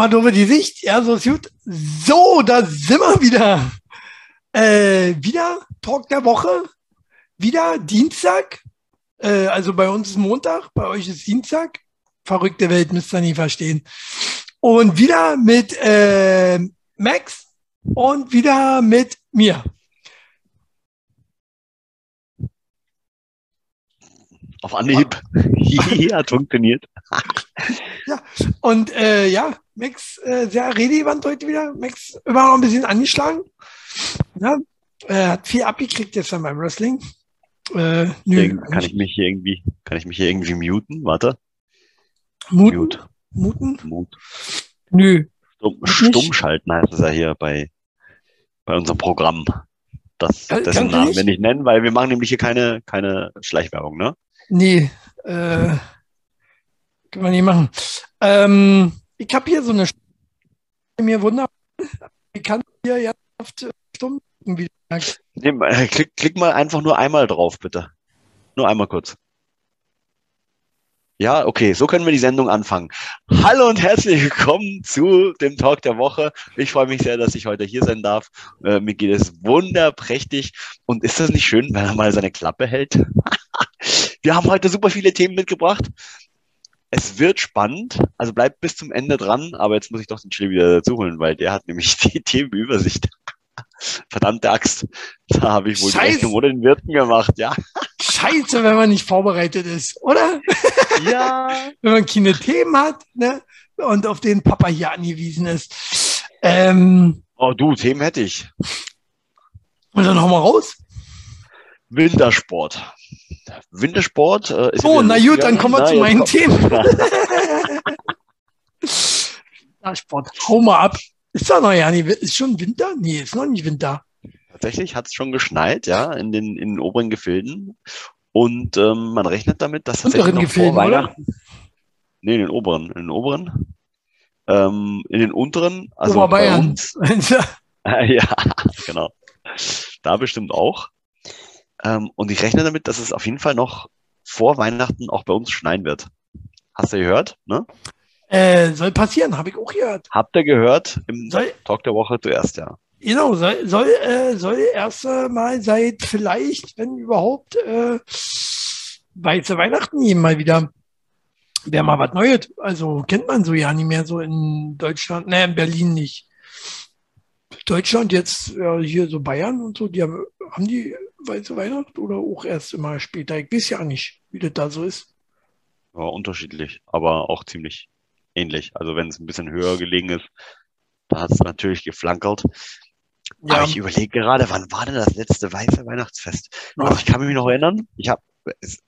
Mama doofe die Sicht. Ja, so ist gut. So, da sind wir wieder. Äh, wieder Talk der Woche. Wieder Dienstag. Äh, also bei uns ist Montag, bei euch ist Dienstag. Verrückte Welt, müsst ihr nie verstehen. Und wieder mit äh, Max und wieder mit mir. Auf Anhieb. ja, hat funktioniert. ja, und äh, ja, Max, äh, sehr redewand heute wieder. Max immer noch ein bisschen angeschlagen. Ja, äh, hat viel abgekriegt gestern beim Wrestling. Äh, nö, kann ich mich hier irgendwie, kann ich mich hier irgendwie muten? Warte. Muten? Mute. Muten? Mut. Nö. Stumm, stumm schalten heißt es ja hier bei, bei unserem Programm. Das, dessen Namen wir nicht nennen, weil wir machen nämlich hier keine, keine Schleichwerbung, ne? Nee, äh, können wir nicht machen. Ähm, ich habe hier so eine mir wunderbar. Ich kann hier jetzt auf stumm wieder. Nee, äh, klick, klick mal einfach nur einmal drauf, bitte. Nur einmal kurz. Ja, okay, so können wir die Sendung anfangen. Hallo und herzlich willkommen zu dem Talk der Woche. Ich freue mich sehr, dass ich heute hier sein darf. Äh, mir geht es wunderprächtig. Und ist das nicht schön, wenn er mal seine Klappe hält? wir haben heute super viele Themen mitgebracht. Es wird spannend, also bleibt bis zum Ende dran, aber jetzt muss ich doch den Chill wieder dazu holen, weil der hat nämlich die Themenübersicht. Verdammte Axt. Da habe ich wohl Scheiße. ohne den Wirten gemacht, ja. Scheiße, wenn man nicht vorbereitet ist, oder? Ja. wenn man keine Themen hat, ne? Und auf den Papa hier angewiesen ist. Ähm, oh, du, Themen hätte ich. Und dann hau mal raus. Wintersport. Wintersport äh, ist. Oh, na gut, dann kommen wir zu meinen Themen. Wintersport. Hau mal ab. Ist da noch ja nicht, ist schon Winter? Nee, ist noch nicht Winter. Tatsächlich hat es schon geschneit, ja, in den, in den oberen Gefilden. Und ähm, man rechnet damit, dass das Unteren Gefilden, vor Weihnachten. Oder? Nee, in den oberen. In den oberen. Ähm, in den unteren, also Oberbayern. bei uns. ja, genau. Da bestimmt auch. Ähm, und ich rechne damit, dass es auf jeden Fall noch vor Weihnachten auch bei uns schneien wird. Hast du gehört, ne? Äh, soll passieren, habe ich auch gehört. Habt ihr gehört im soll, Talk der Woche zuerst, ja. Genau, soll, soll, äh, soll erst mal seit vielleicht, wenn überhaupt, äh, weiße Weihnachten geben mal wieder. Wäre mal was Neues. Also kennt man so ja nicht mehr so in Deutschland, ne, in Berlin nicht. Deutschland jetzt, ja, hier so Bayern und so, die haben, haben die weiße Weihnacht oder auch erst immer später? Ich weiß ja nicht, wie das da so ist. Ja, unterschiedlich, aber auch ziemlich ähnlich. Also wenn es ein bisschen höher gelegen ist, da hat es natürlich geflankert. Ja. Aber ich überlege gerade, wann war denn das letzte weiße Weihnachtsfest? Also ich kann mich noch erinnern, ich habe,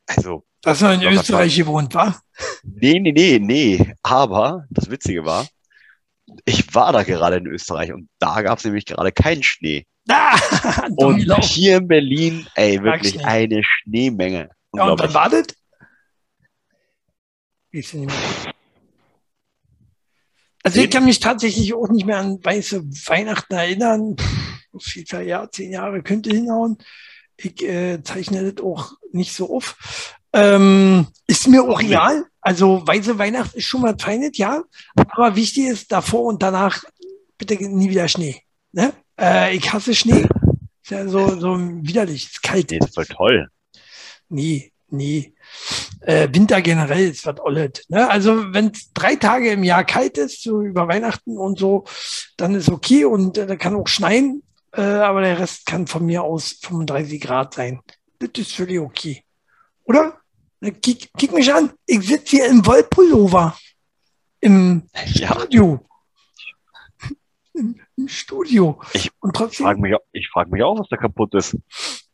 also. Dass man in Österreich gewohnt war? Nee, nee, nee, nee. Aber das Witzige war, ich war da gerade in Österreich und da gab es nämlich gerade keinen Schnee. Ah, und hier in Berlin, ey, wirklich Schnee. eine Schneemenge. Ja, und dann wartet? Also ich kann mich tatsächlich auch nicht mehr an weiße Weihnachten erinnern. Viel Jahr, zehn Jahre könnte hinhauen. Ich äh, zeichne das auch nicht so auf. Ähm, ist mir auch egal. Also weiße Weihnachten ist schon mal feines, ja. Aber wichtig ist davor und danach bitte nie wieder Schnee. Ne? Äh, ich hasse Schnee. Ist ja so, so widerlich. Ist kalt. Nee, ist voll toll. Nee, nee. Äh, Winter generell ist was ollet. Ne? Also wenn es drei Tage im Jahr kalt ist, so über Weihnachten und so, dann ist okay und äh, da kann auch schneien, äh, aber der Rest kann von mir aus 35 Grad sein. Das ist völlig okay. Oder? Kick, kick mich an. Ich sitze hier im Wollpullover. Im ja. Studio. Im, Im, Studio. Ich frage mich, frag mich auch, was da kaputt ist.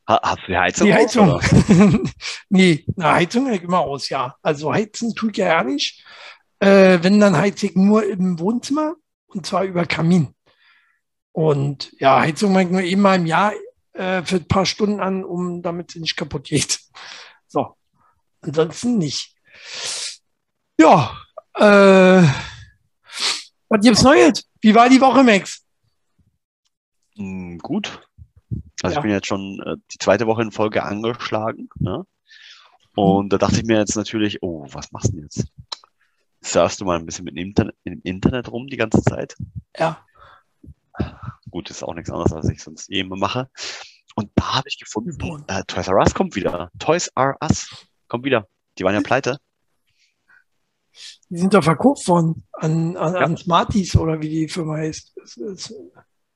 Hast du die Heizung? Die Heizung. Aus, nee, eine Heizung hält immer aus, ja. Also heizen tut ja ja nicht. Äh, wenn, dann heize ich nur im Wohnzimmer und zwar über Kamin. Und ja, Heizung mache ich nur einmal im Jahr äh, für ein paar Stunden an, um damit sie nicht kaputt geht. So. Ansonsten nicht. Ja, äh, was gibt's Neues? Wie war die Woche, Max? Mm, gut. Also ja. ich bin jetzt schon äh, die zweite Woche in Folge angeschlagen. Ne? Und mhm. da dachte ich mir jetzt natürlich, oh, was machst du denn jetzt? surfst du mal ein bisschen mit dem Internet, im Internet rum die ganze Zeit. Ja. Gut, ist auch nichts anderes, als ich sonst eh immer mache. Und da habe ich gefunden, äh, Toys R Us kommt wieder. Toys R Us kommt wieder. Die waren ja pleite. Die sind doch verkauft worden an, an, ja. an Smarties oder wie die Firma heißt.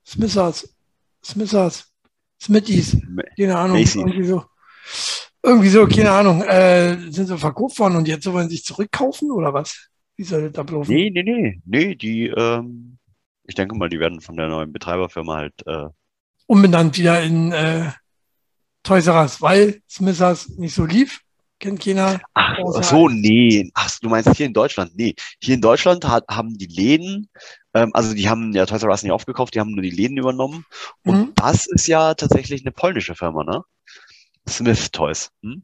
Smithers. Smithers. Smithies. Keine Ahnung. Macy. Irgendwie so. Irgendwie so, keine Ahnung. Äh, sind sie verkauft worden und jetzt wollen sie sich zurückkaufen oder was? Wie soll das ablaufen? Nee, nee, nee. Nee, die, ähm, ich denke mal, die werden von der neuen Betreiberfirma halt äh, umbenannt wieder in äh, Toys R Us, weil Smithers nicht so lief. Kennt keiner. Ach so, nee. Ach, du meinst hier in Deutschland? Nee. Hier in Deutschland hat, haben die Läden, ähm, also die haben ja Toys R Us nicht aufgekauft, die haben nur die Läden übernommen. Und mhm. das ist ja tatsächlich eine polnische Firma, ne? Smith Toys. Hm?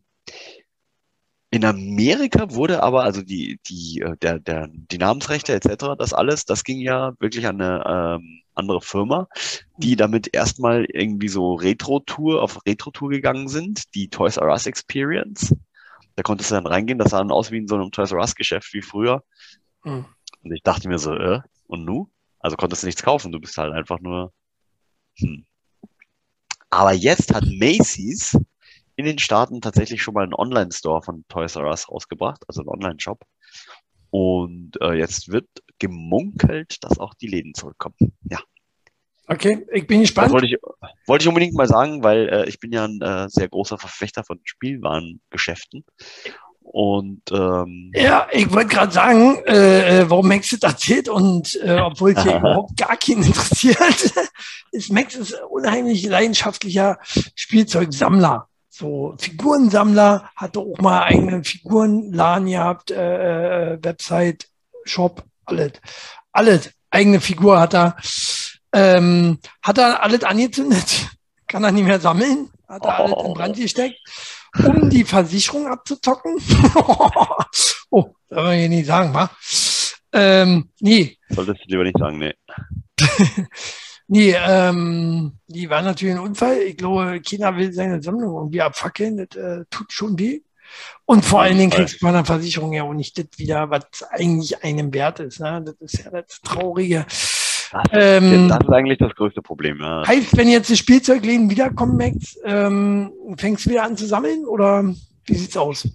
In Amerika wurde aber, also die, die, äh, der, der, die Namensrechte etc., das alles, das ging ja wirklich an eine ähm, andere Firma, die damit erstmal irgendwie so Retro-Tour, auf Retro-Tour gegangen sind, die Toys R Us Experience. Da konntest du dann reingehen, das sah dann aus wie in so einem Toys R Us Geschäft wie früher. Mhm. Und ich dachte mir so, äh, und nu? Also konntest du nichts kaufen, du bist halt einfach nur, hm. Aber jetzt hat Macy's in den Staaten tatsächlich schon mal einen Online-Store von Toys R Us rausgebracht, also einen Online-Shop. Und äh, jetzt wird gemunkelt, dass auch die Läden zurückkommen. Ja. Okay, ich bin gespannt. Wollte ich, wollte ich unbedingt mal sagen, weil äh, ich bin ja ein äh, sehr großer Verfechter von Spielwarengeschäften. Und ähm, ja, ich wollte gerade sagen, äh, äh warum Max das erzählt und äh, obwohl es hier überhaupt gar keinen interessiert, ist Max ist unheimlich leidenschaftlicher Spielzeugsammler so Figurensammler, hatte auch mal eigenen Figurenladen gehabt, äh, äh, Website, Shop, alles. Alles. Eigene Figur hat er. Ähm, hat er alles angezündet, kann er nicht mehr sammeln, hat er alles in Brand gesteckt, um die Versicherung abzuzocken. oh, soll man hier nicht sagen, wa? Ähm, nee. Solltest du lieber nicht sagen, nee. Nee, ähm, die war natürlich ein Unfall. Ich glaube, China will seine Sammlung irgendwie abfackeln. Das äh, tut schon weh. Und vor allen Dingen kriegst du bei einer Versicherung ja auch nicht das wieder, was eigentlich einem wert ist. Ne? Das ist ja das Traurige. Das, ähm, das ist eigentlich das größte Problem. Ja. Heißt, wenn jetzt die Spielzeugläden wiederkommen, Max, ähm, fängst du wieder an zu sammeln oder wie sieht's aus?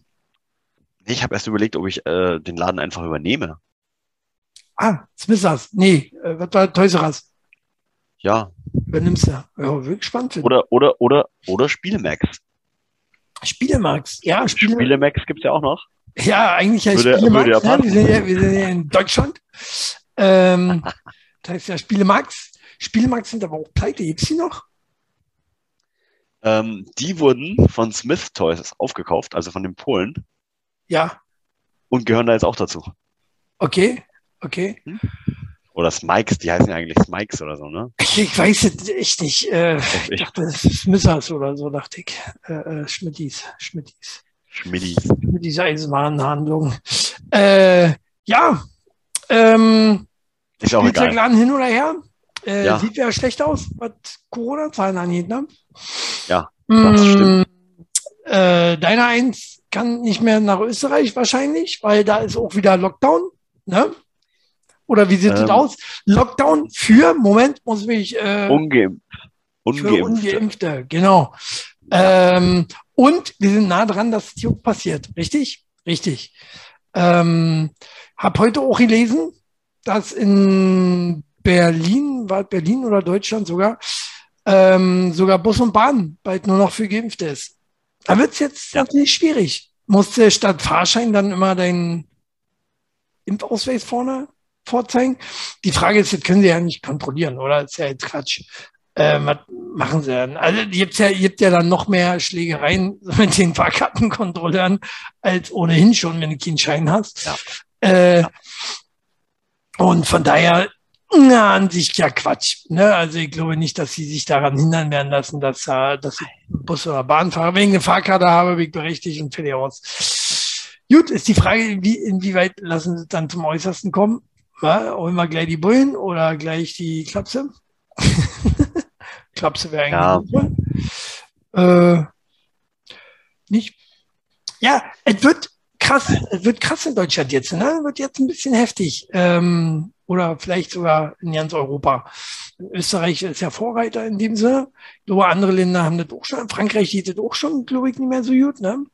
Ich habe erst überlegt, ob ich äh, den Laden einfach übernehme. Ah, Smithers. Nee, äh, was war Us? Ja. Übernimmst du. Ja, wirklich spannend. Oder, oder, oder, oder Spielemax. Spielemax, ja. Spiele Spielemax gibt's ja auch noch. Ja, eigentlich ja würde, Spielemax. Würde ja, wir, sind ja, wir sind ja in Deutschland. Ähm, das heißt ja Spielemax. Spielemax sind aber auch pleite. Gibt's die noch? Ähm, die wurden von Smith Toys aufgekauft, also von den Polen. Ja. Und gehören da jetzt auch dazu. Okay, okay. Hm? Oder Smikes, die heißen ja eigentlich Smikes oder so, ne? Ich weiß es echt nicht. Äh, ich dachte, das ist Smithers oder so, dachte ich. Äh, äh, Schmittis, Schmittis. Schmittis. Schmittis Eisenwarenhandlung. Äh, ja. Ähm, ist auch egal. Laden hin oder her. Äh, ja. Sieht ja schlecht aus, was Corona-Zahlen angeht, ne? Ja, das mmh, stimmt. Äh, deiner eins kann nicht mehr nach Österreich wahrscheinlich, weil da ist auch wieder Lockdown, ne? Oder wie sieht ähm, das aus? Lockdown für, Moment, muss mich. Äh, Ungeimpft. Ungeimpfte. Für Ungeimpfte, genau. Ähm, und wir sind nah dran, dass es hier passiert. Richtig? Richtig. Ähm, hab heute auch gelesen, dass in Berlin, war Berlin oder Deutschland sogar, ähm, sogar Bus und Bahn bald nur noch für Geimpfte ist. Da wird es jetzt ja. natürlich schwierig. Musst du statt Fahrschein dann immer deinen Impfausweis vorne vorzeigen. Die Frage ist, das können sie ja nicht kontrollieren, oder? Das ist ja jetzt Quatsch. Äh, was machen sie dann? Also gibt ja, gibt ja dann noch mehr Schlägereien mit den Fahrkartenkontrolleuren als ohnehin schon, wenn du keinen Schein hast. Ja. Äh, ja. Und von daher, na, an sich ja Quatsch. Ne? Also ich glaube nicht, dass sie sich daran hindern werden lassen, dass, äh, dass ich Bus oder Bahn fahre. Wenn ich eine Fahrkarte habe, bin ich berechtigt und fertig aus. Gut, ist die Frage, wie, inwieweit lassen sie dann zum Äußersten kommen? Ja, holen wir gleich die Bullen oder gleich die Klapse? Klapse wäre eigentlich ja. Äh, nicht. Ja, es wird krass, es wird krass in Deutschland jetzt, ne? Wird jetzt ein bisschen heftig. Ähm, oder vielleicht sogar in ganz Europa. Österreich ist ja Vorreiter in dem Sinne. Ich glaube, andere Länder haben das auch schon. Frankreich sieht das auch schon, glaube ich, nicht mehr so gut, ne?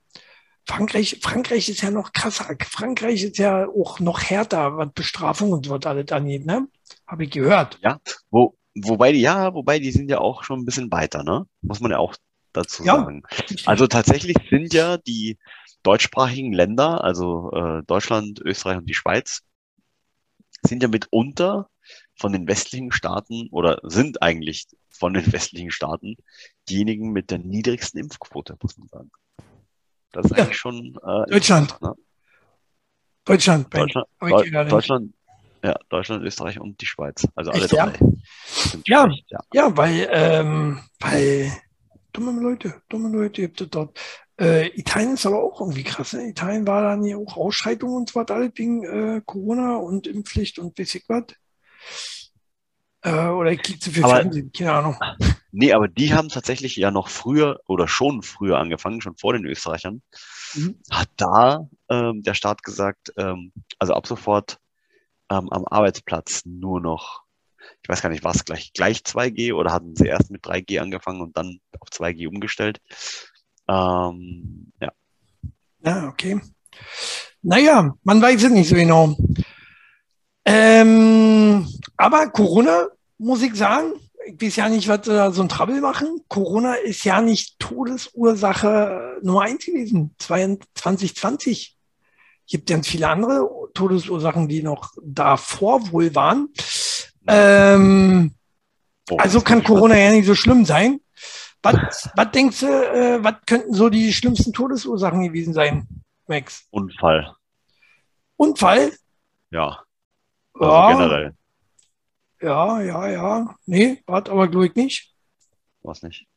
Frankreich, Frankreich ist ja noch krasser. Frankreich ist ja auch noch härter, was Bestrafung und so was alles angeht, ne? Habe ich gehört. Ja, wo, wobei die, ja, wobei die sind ja auch schon ein bisschen weiter, ne? Muss man ja auch dazu ja. sagen. Also tatsächlich sind ja die deutschsprachigen Länder, also äh, Deutschland, Österreich und die Schweiz, sind ja mitunter von den westlichen Staaten oder sind eigentlich von den westlichen Staaten diejenigen mit der niedrigsten Impfquote, muss man sagen. Das ist ja. eigentlich schon äh, Deutschland. Ne? Deutschland. Deutschland, Deutschland, Deutschland, ja, Deutschland, Österreich und die Schweiz. Also alle Echt, drei. Ja? Ja, ja. ja, weil, ähm, weil dumme Leute, dumme Leute gibt es dort. Äh, Italien ist aber auch irgendwie krass. Ne? Italien war dann ja auch Ausschreitungen und so was, alles wegen äh, Corona und Impfpflicht und weiß ich was. Äh, oder ich kriege zu viel aber, Fernsehen, keine Ahnung. Nee, aber die haben tatsächlich ja noch früher oder schon früher angefangen, schon vor den Österreichern. Mhm. Hat da ähm, der Staat gesagt, ähm, also ab sofort ähm, am Arbeitsplatz nur noch, ich weiß gar nicht, was gleich, gleich 2G oder hatten sie erst mit 3G angefangen und dann auf 2G umgestellt. Ähm, ja. Ja, okay. Naja, man weiß es nicht so genau. Ähm, aber Corona, muss ich sagen, ich weiß ja nicht, was da so ein Trouble machen. Corona ist ja nicht Todesursache Nummer eins gewesen. 2020 gibt ganz viele andere Todesursachen, die noch davor wohl waren. Ähm, oh, also kann Corona ja nicht so schlimm sein. Was, was denkst du, äh, was könnten so die schlimmsten Todesursachen gewesen sein, Max? Unfall. Unfall? Ja. Also ja. generell. Ja, ja, ja. Nee, war aber glaube ich nicht. Was nicht.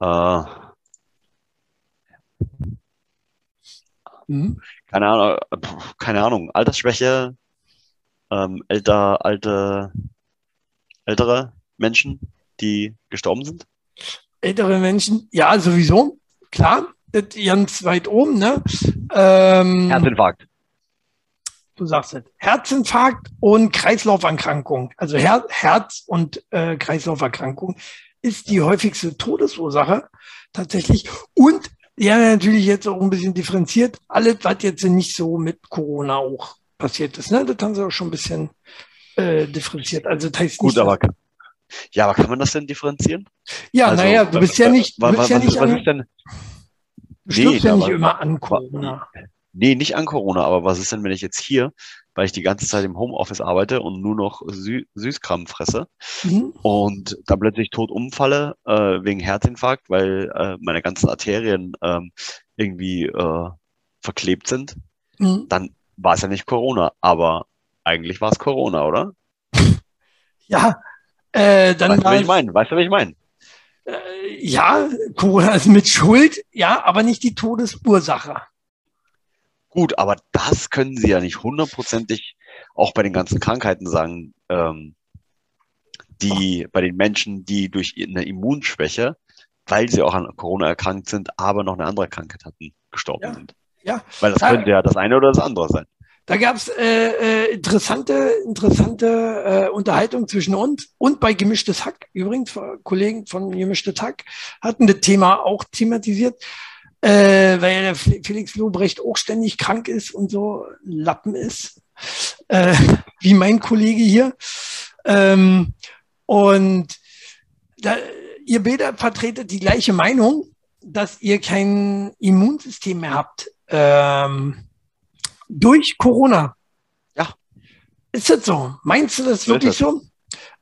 Äh, mhm. Keine Ahnung, keine Ahnung. Altersschwäche, ähm, älter, alte, ältere Menschen, die gestorben sind? Ältere Menschen, ja, sowieso, klar, das ganz weit oben, ne? Ähm, Herzinfarkt. Du sagst es. Herzinfarkt und Kreislauferkrankung, also Her Herz- und äh, Kreislauferkrankung ist die häufigste Todesursache tatsächlich. Und ja, natürlich jetzt auch ein bisschen differenziert. Alles, was jetzt nicht so mit Corona auch passiert ist, ne? Das haben sie auch schon ein bisschen äh, differenziert. Also das heißt Gut, nicht, aber ja, aber kann man das denn differenzieren? Ja, also, naja, du bist ja nicht, du bist ja nicht was, ist denn? Du nee, ja nicht immer an Corona. Nee, nicht an Corona, aber was ist denn, wenn ich jetzt hier, weil ich die ganze Zeit im Homeoffice arbeite und nur noch Sü Süßkram fresse mhm. und dann plötzlich tot umfalle äh, wegen Herzinfarkt, weil äh, meine ganzen Arterien äh, irgendwie verklebt sind, mhm. dann war es ja nicht Corona, aber eigentlich war es Corona, oder? Ja, äh, dann weißt du, was ich meine? Weißt du, was ich meine? Äh, ja, Corona ist mit Schuld, ja, aber nicht die Todesursache. Gut, aber das können Sie ja nicht hundertprozentig auch bei den ganzen Krankheiten sagen, ähm, die bei den Menschen, die durch eine Immunschwäche, weil sie auch an Corona erkrankt sind, aber noch eine andere Krankheit hatten, gestorben ja. sind. Ja. Weil das könnte ja das eine oder das andere sein. Da gab es äh, äh, interessante, interessante äh, Unterhaltung zwischen uns und bei Gemischtes Hack. Übrigens, Kollegen von Gemischtes Hack hatten das Thema auch thematisiert, äh, weil der Felix Lobrecht auch ständig krank ist und so Lappen ist, äh, wie mein Kollege hier. Ähm, und da, ihr beide vertretet die gleiche Meinung, dass ihr kein Immunsystem mehr habt. Ähm, durch Corona. Ja. Ist das so? Meinst du das wirklich so?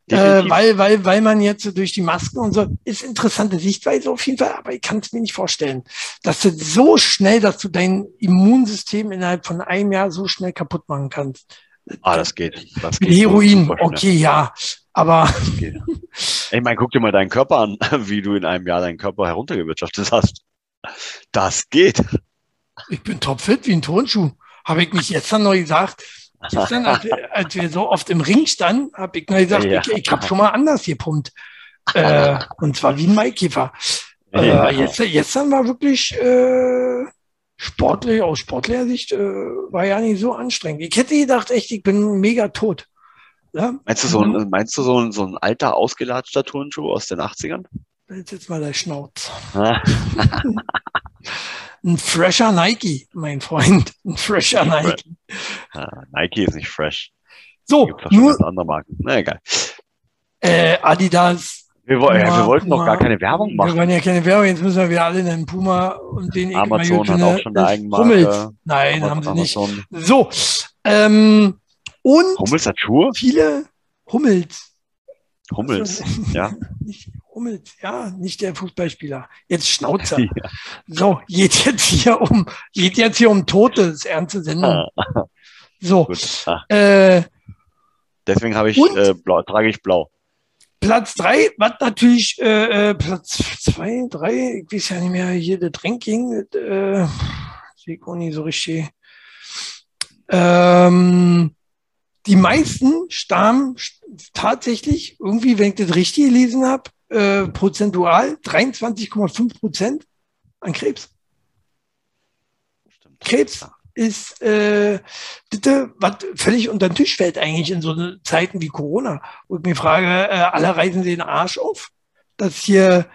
Äh, weil, weil, weil man jetzt durch die Masken und so, ist interessante Sichtweise auf jeden Fall, aber ich kann es mir nicht vorstellen, dass du so schnell, dass du dein Immunsystem innerhalb von einem Jahr so schnell kaputt machen kannst. Ah, das geht. Das geht Heroin, okay, ja. Aber. Ich meine, guck dir mal deinen Körper an, wie du in einem Jahr deinen Körper heruntergewirtschaftet hast. Das geht. Ich bin topfit wie ein Turnschuh. Habe ich nicht gestern neu gesagt. Gestern, als, als wir so oft im Ring standen, habe ich neu gesagt, ja. ich, ich habe schon mal anders gepumpt. Äh, und zwar wie ein Maikäfer. Äh, jetzt, gestern war wirklich äh, sportlich, aus sportlicher Sicht äh, war ja nicht so anstrengend. Ich hätte gedacht, echt, ich bin mega tot. Ja? Meinst du so ein, meinst du so ein, so ein alter, ausgelatschter Turnschuh aus den 80ern? Jetzt jetzt mal der Schnauz. ein fresher Nike, mein Freund. Ein fresher Nike. Nike ist nicht fresh. So, nur andere Marken. Na egal. Äh, Adidas. Wir, Puma, ja, wir wollten Puma, noch gar keine Werbung machen. Wir wollen ja keine Werbung, jetzt müssen wir wieder alle nennen Puma und den Amazon hat auch schon eine Eigenmarke. Hummels. Nein, haben sie nicht. So, ähm, und Hummels hat Schuhe? Viele Hummels. Hummels, ja. Hummels, ja, nicht der Fußballspieler. Jetzt Schnauzer. Ja. So, geht jetzt hier um, geht jetzt hier um Tote, das ist ernste Sendung. So, ah. äh, deswegen habe ich äh, blau, trage ich blau. Platz drei, was natürlich äh, äh, Platz zwei, drei, ich weiß ja nicht mehr, hier der Ranking, äh, sehe ich auch nicht so richtig. Ähm, die meisten stammen tatsächlich, irgendwie, wenn ich das richtig gelesen habe, äh, prozentual 23,5 Prozent an Krebs. Stimmt. Krebs ist äh, bitte, was völlig unter den Tisch fällt eigentlich in so Zeiten wie Corona. Und mir frage, äh, alle reißen den Arsch auf, dass hier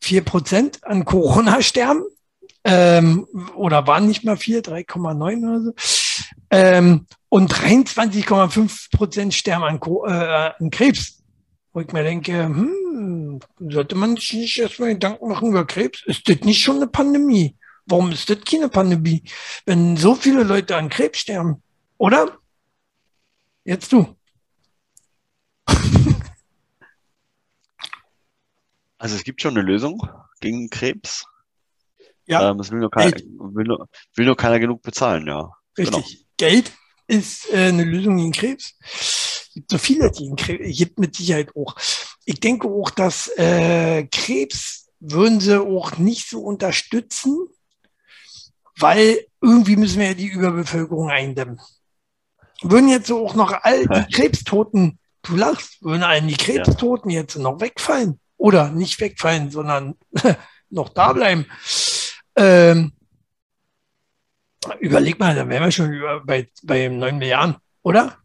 vier Prozent an Corona sterben. Ähm, oder waren nicht mal vier, 3,9 oder so. Ähm, und 23,5 Prozent sterben an, äh, an Krebs. Wo ich mir denke, hm, sollte man sich nicht erstmal Gedanken machen über Krebs? Ist das nicht schon eine Pandemie? Warum ist das keine Pandemie, wenn so viele Leute an Krebs sterben? Oder? Jetzt du. Also es gibt schon eine Lösung gegen Krebs. Ja. Ähm, es will nur, keiner, will, nur, will nur keiner genug bezahlen, ja. Richtig. Genau. Geld ist äh, eine Lösung gegen Krebs. Es gibt so viele, Krebs, gibt mit Sicherheit auch. Ich denke auch, dass äh, Krebs würden sie auch nicht so unterstützen, weil irgendwie müssen wir ja die Überbevölkerung eindämmen. Würden jetzt auch noch all die Krebstoten, du lachst, würden allen die Krebstoten ja. jetzt noch wegfallen oder nicht wegfallen, sondern noch da bleiben. Ähm, überleg mal, dann wären wir schon über, bei, bei 9 Milliarden, oder?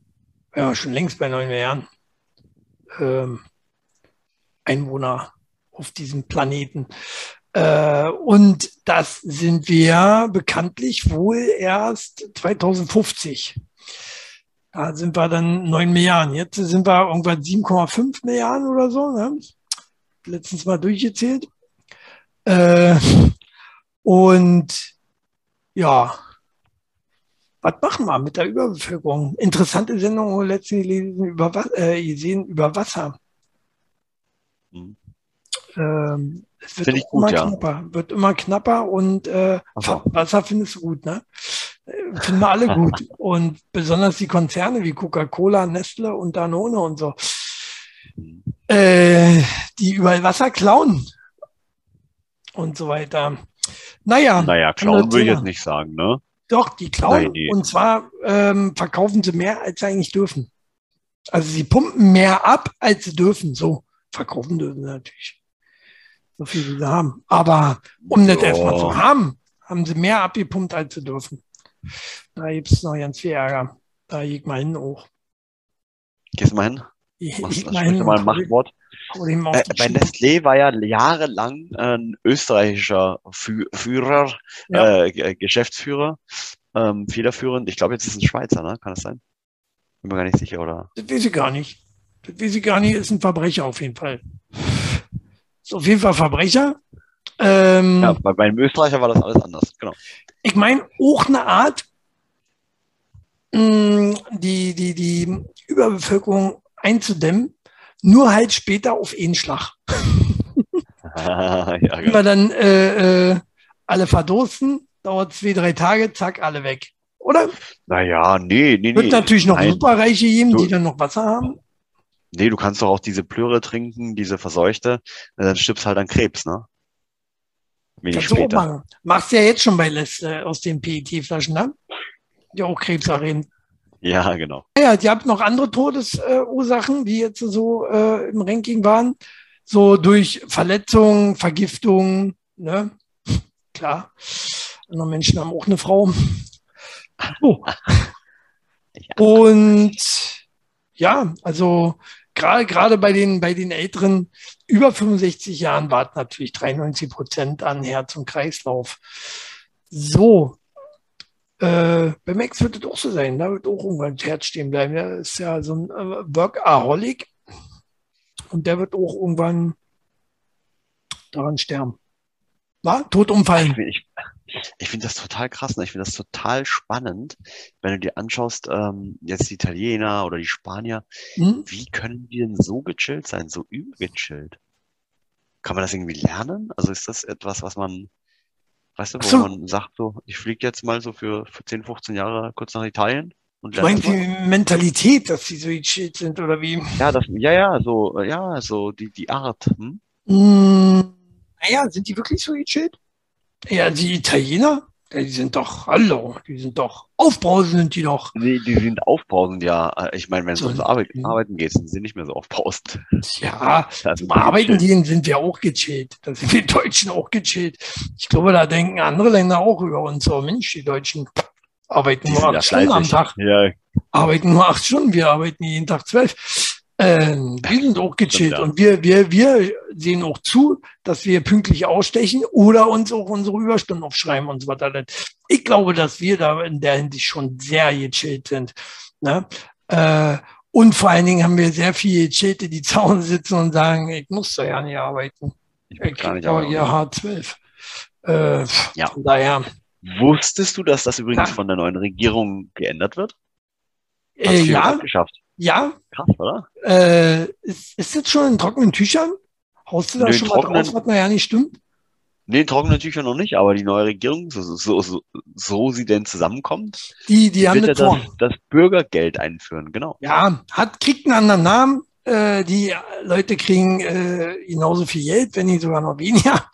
Wir schon längst bei 9 Milliarden ähm, Einwohner auf diesem Planeten. Äh, und das sind wir bekanntlich wohl erst 2050. Da sind wir dann 9 Milliarden. Jetzt sind wir irgendwann 7,5 Milliarden oder so. Ne? Letztens mal durchgezählt. Äh, und ja, was machen wir mit der Überbevölkerung? Interessante Sendung letztens gelesen über, äh, gesehen über Wasser. Mhm. Ähm, es wird ich gut, immer ja. knapper, wird immer knapper und äh, so. Wasser findest du gut, ne? Äh, finden wir alle gut. Und besonders die Konzerne wie Coca-Cola, Nestle und Danone und so, äh, die überall Wasser klauen und so weiter. Naja. Naja, klauen will ich jetzt nicht sagen, ne? Doch, die klauen. Nein, und zwar ähm, verkaufen sie mehr, als sie eigentlich dürfen. Also sie pumpen mehr ab, als sie dürfen. So verkaufen dürfen sie natürlich so viel wie sie haben. Aber um das erstmal zu haben, haben sie mehr abgepumpt, als sie dürfen. Da gibt es noch ganz viel Ärger. Da geht mal hin auch. Gehst du mal hin? Ich, ich mal, hin mal ein Machtwort. Äh, bei Nestlé war ja jahrelang ein österreichischer Fü Führer, ja. äh, Geschäftsführer, ähm, federführend. Ich glaube, jetzt ist es ein Schweizer, ne? Kann das sein? Bin mir gar nicht sicher, oder? Das weiß ich gar nicht. Das weiß ich gar nicht, ist ein Verbrecher auf jeden Fall. Ist auf jeden Fall Verbrecher. Ähm, ja, bei, beim Österreicher war das alles anders, genau. Ich meine, auch eine Art, mh, mm, die, die, die Überbevölkerung einzudämmen, nur halt später auf einen Schlag. ja, genau. Wir dann äh, äh, alle verdursten, dauert zwei, drei Tage, zack, alle weg. Oder? Naja, nee, nee, nee. Wird natürlich noch Nein. Superreiche geben, du, die dann noch Wasser haben. Nee, du kannst doch auch diese Plöre trinken, diese verseuchte, dann stirbst halt an Krebs, ne? Wenig Kannst später. machen. Machst du ja jetzt schon bei Les äh, aus den PET-Flaschen, ne? Die auch Krebsarenen. Ja, genau. Ja, die haben noch andere Todesursachen, die jetzt so äh, im Ranking waren. So durch Verletzungen, Vergiftung, ne? klar. Andere Menschen haben auch eine Frau. So. Ja. Und ja, also gerade gerade bei den bei den Älteren über 65 Jahren warten natürlich 93 Prozent an Herz und Kreislauf. So, äh, bei Max wird es auch so sein. Da wird auch irgendwann das Herz stehen bleiben. Der ist ja so ein äh, Workaholic und der wird auch irgendwann daran sterben. War? Tot umfallen. Ich, ich, ich finde das total krass. Ne? Ich finde das total spannend, wenn du dir anschaust, ähm, jetzt die Italiener oder die Spanier, hm? wie können die denn so gechillt sein, so übergechillt? Kann man das irgendwie lernen? Also ist das etwas, was man, weißt du, wo so. man sagt, so, ich fliege jetzt mal so für, für 10, 15 Jahre kurz nach Italien? Und du meinst die Mentalität, dass sie so gechillt sind oder wie? Ja, das, ja, ja, so, ja, so die, die Art. Hm? Hm, naja, sind die wirklich so gechillt? Ja, die Italiener, die sind doch, hallo, die sind doch, aufbrausend sind die doch. Nee, die sind aufbrausend, ja. Ich meine, wenn es so, ums Arbeit, Arbeiten geht, sind sie nicht mehr so aufbrausend. Ja, zum Arbeiten gehen sind wir auch gechillt. Da sind wir Deutschen auch gechillt. Ich glaube, da denken andere Länder auch über uns. So, Mensch, die Deutschen arbeiten die nur acht ja Stunden am Tag. Ja. Arbeiten nur acht Stunden, wir arbeiten jeden Tag zwölf. Ähm, wir sind auch gechillt und wir, wir, wir sehen auch zu, dass wir pünktlich ausstechen oder uns auch unsere Überstunden aufschreiben und so weiter. Ich glaube, dass wir da in der Hinsicht schon sehr gechillt sind. Ne? Äh, und vor allen Dingen haben wir sehr viele Gechillte, die Hause sitzen und sagen, ich muss da ja nicht arbeiten. Ich bin gar nicht aber hier H12. Äh, ja. Von daher. Wusstest du, dass das übrigens ja. von der neuen Regierung geändert wird? Äh, ja. Geschafft. Ja. Krass, oder? Äh, ist, ist das schon in trockenen Tüchern? Haust du da nee, schon mal drauf, was ja nicht stimmt? Nee, in trockenen Tüchern noch nicht, aber die neue Regierung, so, so, so, so sie denn zusammenkommt, die, die haben wird ja das, das, Bürgergeld einführen, genau. Ja, hat, kriegt einen anderen Namen. Äh, die Leute kriegen äh, genauso viel Geld, wenn nicht sogar noch weniger.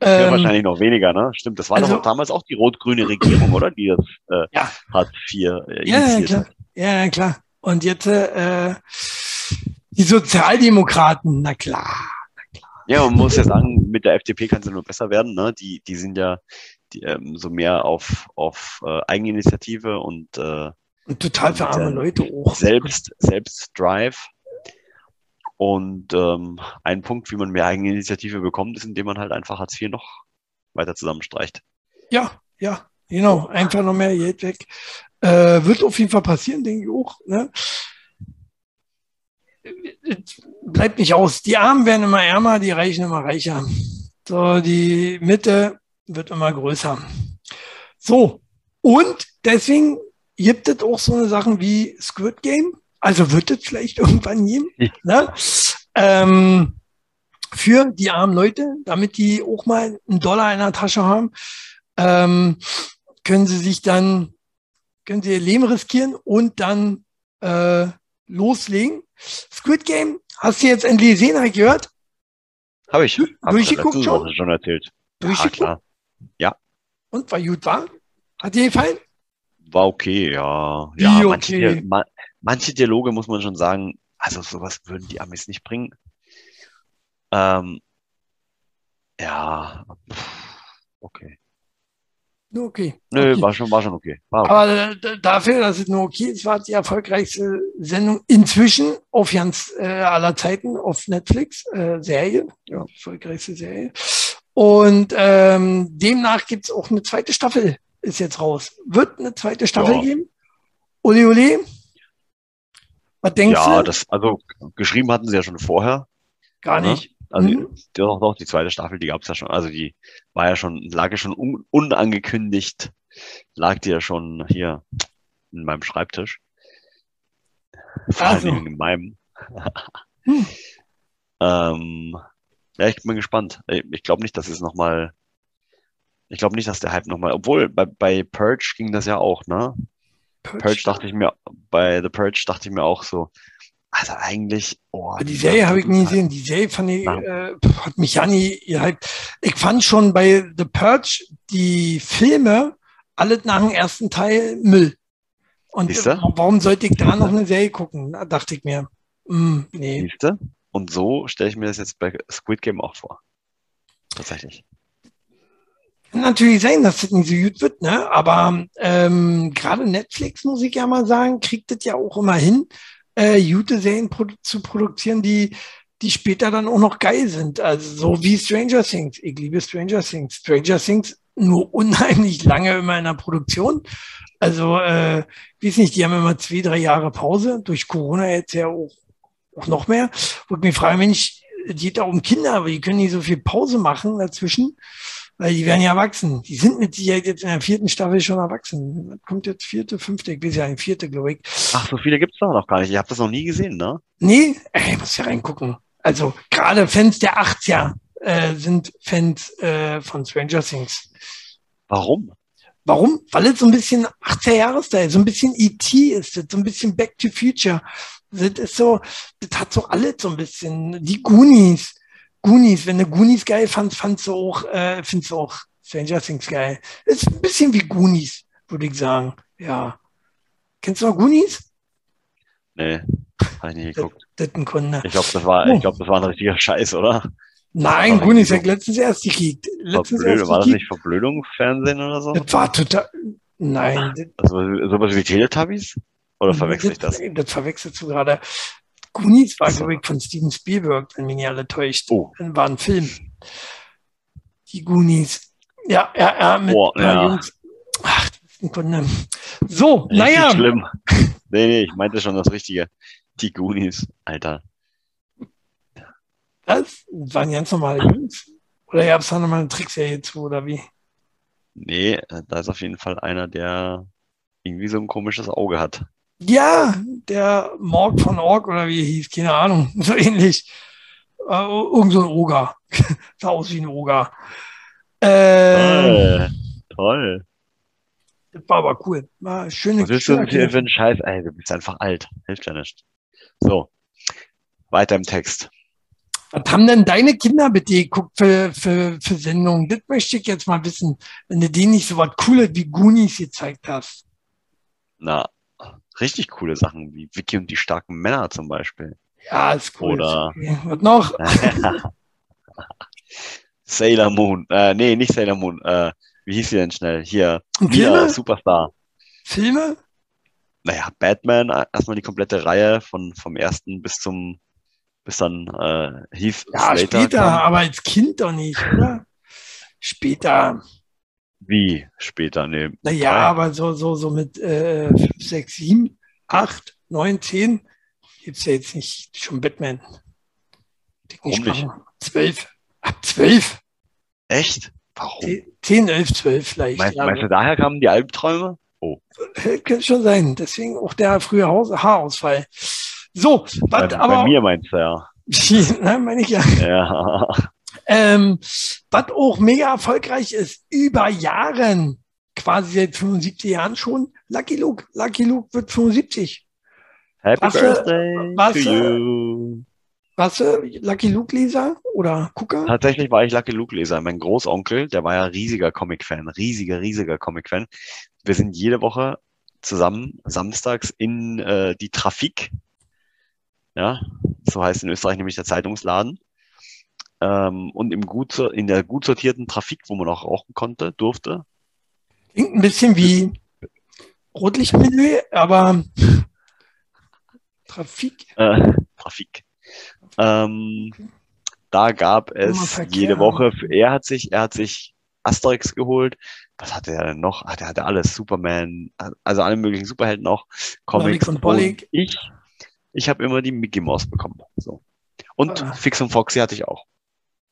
Ähm, ja, wahrscheinlich noch weniger, ne? Stimmt, das war also, doch damals auch die rot-grüne Regierung, oder? Die das äh, ja. Hartz IV äh, ja, klar. Ja, klar. Und jetzt äh, die Sozialdemokraten, na klar, na klar. Ja, man muss ja sagen, mit der FDP kann es ja nur besser werden. Ne? Die, die sind ja die, ähm, so mehr auf, auf äh, Eigeninitiative und, äh, und total für arme Leute auch. Selbst, selbst Drive. Und ähm, ein Punkt, wie man mehr Eigeninitiative bekommt, ist, indem man halt einfach Hartz IV noch weiter zusammenstreicht. Ja, ja, genau. Einfach noch mehr Geld weg. Äh, wird auf jeden Fall passieren, denke ich auch. Ne? Bleibt nicht aus. Die Armen werden immer ärmer, die Reichen immer reicher. So, die Mitte wird immer größer. So, und deswegen gibt es auch so eine Sachen wie Squid Game. Also wird es vielleicht irgendwann geben. Ne? Ähm, für die armen Leute, damit die auch mal einen Dollar in der Tasche haben, ähm, können sie sich dann können Sie Ihr Leben riskieren und dann äh, loslegen. Squid Game, hast du jetzt endlich gesehen, habe ich gehört? Habe ich. Hab Durchgeguckt schon? schon erzählt. Durchgeguckt? Ja, ja. Und war gut, war? Hat dir gefallen? War okay, ja. Wie ja, manche, okay. ma manche Dialoge muss man schon sagen, also sowas würden die Amis nicht bringen. Ähm, ja, okay. Nur okay. Nö, okay. war schon, war schon okay. War okay. Aber dafür, dass es nur okay ist, war die erfolgreichste Sendung inzwischen auf ganz äh, aller Zeiten auf Netflix, äh, Serie, ja, erfolgreichste Serie. Und ähm, demnach gibt's auch eine zweite Staffel, ist jetzt raus. Wird eine zweite Staffel ja. geben? Uli Uli? Was denkst ja, du? Ja, das, also geschrieben hatten sie ja schon vorher. Gar nicht. Also mhm. doch, doch, die zweite Staffel, die gab es ja schon. Also die war ja schon, lag ja schon un unangekündigt, lag die ja schon hier in meinem Schreibtisch. Vor also. allem in meinem. hm. ähm, ja, ich bin gespannt. Ich glaube nicht, dass es nochmal. Ich glaube nicht, dass der Hype nochmal. Obwohl, bei, bei Purge ging das ja auch, ne? Purge. Purge dachte ich mir, bei The Purge dachte ich mir auch so, also eigentlich, oh, die Serie habe ich nie gesehen. Die Serie fand ich, äh, hat mich ja nie halt. Ich fand schon bei The Purge die Filme alle nach dem ersten Teil Müll. Und Siehste? warum sollte ich da noch eine Serie gucken? Da dachte ich mir. Mm, nee. Siehste? Und so stelle ich mir das jetzt bei Squid Game auch vor. Tatsächlich. kann natürlich sein, dass das nicht so gut wird, ne? Aber ähm, gerade Netflix, muss ich ja mal sagen, kriegt das ja auch immer hin, äh, gute Serien produ zu produzieren, die, die später dann auch noch geil sind. Also so wie Stranger Things. Ich liebe Stranger Things. Stranger Things nur unheimlich lange immer in der Produktion. Also, äh, weiß nicht, die haben immer zwei, drei Jahre Pause. Durch Corona jetzt ja auch, auch noch mehr. Und mich frage, Mensch, geht auch um Kinder, aber die können nicht so viel Pause machen dazwischen, weil die werden ja erwachsen. Die sind mit Sicherheit jetzt in der vierten Staffel schon erwachsen. Was kommt jetzt vierte, fünfte? Ich weiß ja, ein vierte, glaube ich. Ach, so viele gibt's doch noch gar nicht. Ich habe das noch nie gesehen, ne? Nee, ey, ich muss ja reingucken. Also gerade Fans der 80er äh, sind Fans äh, von Stranger Things. Warum? Warum? Weil es so ein bisschen 80er Jahre-Style, so ein bisschen E.T. ist so ein bisschen Back to Future. Das ist so, das hat so alles so ein bisschen. Die Goonies. Goonies, wenn du Goonies geil fandst, fandst du auch, äh, findest du auch Stranger Things geil. Ist ein bisschen wie Goonies, würde ich sagen. Ja. Kennst du noch Goonies? Nee, habe ich nicht geguckt. Das, das Kunde. Ich glaube, das war, Oh. ich glaube, das war ein richtiger Scheiß, oder? Nein, Goonies hat letztens erst gekriegt. Letztens Verblöd, erst war das nicht Verblödungsfernsehen oder so? Das war total. Nein, Also sowas wie Teletubbies? Oder verwechsel ich das? Das verwechselst du gerade. Goonies war, glaube ich, von Steven Spielberg, wenn mich nicht alle täuscht. Oh. War ein Film. Die Goonies. Ja, ja, ja, mit paar ja. Jungs. Ach, das ist ein Kunde. So, Richtig naja. schlimm. Nee, nee, ich meinte schon das Richtige. Die Goonies, Alter. Das waren ganz normale Jungs. Oder gab es da nochmal eine Trickserie zu, oder wie? Nee, äh, da ist auf jeden Fall einer, der irgendwie so ein komisches Auge hat. Ja, der Morg von Org oder wie er hieß, keine Ahnung, so ähnlich. Äh, irgend so ein Oger. Sah aus wie ein Oger. Äh, Toll. Toll. das war aber cool. War schöne Was willst du für Kinderfilm. einen Scheiß? Ey, du bist einfach alt. Hilft ja nicht. So. Weiter im Text. Was haben denn deine Kinder bitte geguckt für, für, für Sendungen? Das möchte ich jetzt mal wissen, wenn du denen nicht so was Cooles wie Goonies gezeigt hast. Na, richtig coole Sachen wie Vicky und die starken Männer zum Beispiel. Ja, ist cool. Oder-. Was noch? Sailor Moon. Äh, nee, nicht Sailor Moon. Äh, wie hieß sie denn schnell? Hier. Filme? Superstar. Filme? Naja, Batman, erstmal die komplette Reihe von, vom ersten bis zum, bis dann äh, Heath Ja, Slater später, kam. aber als Kind doch nicht, oder? Später. Wie später? Nee. Naja, drei. aber so, so, so mit äh, 5, 6, 7, 8, 9, 10 gibt's ja jetzt nicht schon Batman. Warum nicht? machen. 12. Ab 12. Echt? Warum? 10, 11, 12 vielleicht. Meinst, ja. meinst du, daher kamen die Albträume? Äh, Könnte schon sein. Deswegen auch der frühe Haus Haarausfall. So, Bei, aber, bei mir meinst du ja. Nein, meine ich ja. Ja. Ähm, was auch mega erfolgreich ist, über Jahren, quasi seit 75 Jahren schon, Lucky Luke. Lucky Luke wird 75. Happy Was, äh, Birthday was, to äh, you. Warst du Lucky Luke Leser oder Gucker? Tatsächlich war ich Lucky Luke Leser. Mein Großonkel, der war ja riesiger Comic-Fan, riesiger, riesiger Comic-Fan. Wir sind jede Woche zusammen samstags in äh, die Trafik. Ja, so heißt in Österreich nämlich der Zeitungsladen. Ähm, und im gut, in der gut sortierten Trafik, wo man auch rauchen konnte, durfte. Klingt ein bisschen wie Rotlichtmenü, aber Trafik. Äh, Trafik. Ähm, da gab es jede Woche, er hat sich, er hat sich Asterix geholt. Was hatte er denn noch? Ah, der hatte alles. Superman, also alle möglichen Superhelden auch. Comics und Bollig. ich, ich habe immer die Mickey Mouse bekommen. So. Und Ah. Fix und Foxy hatte ich auch.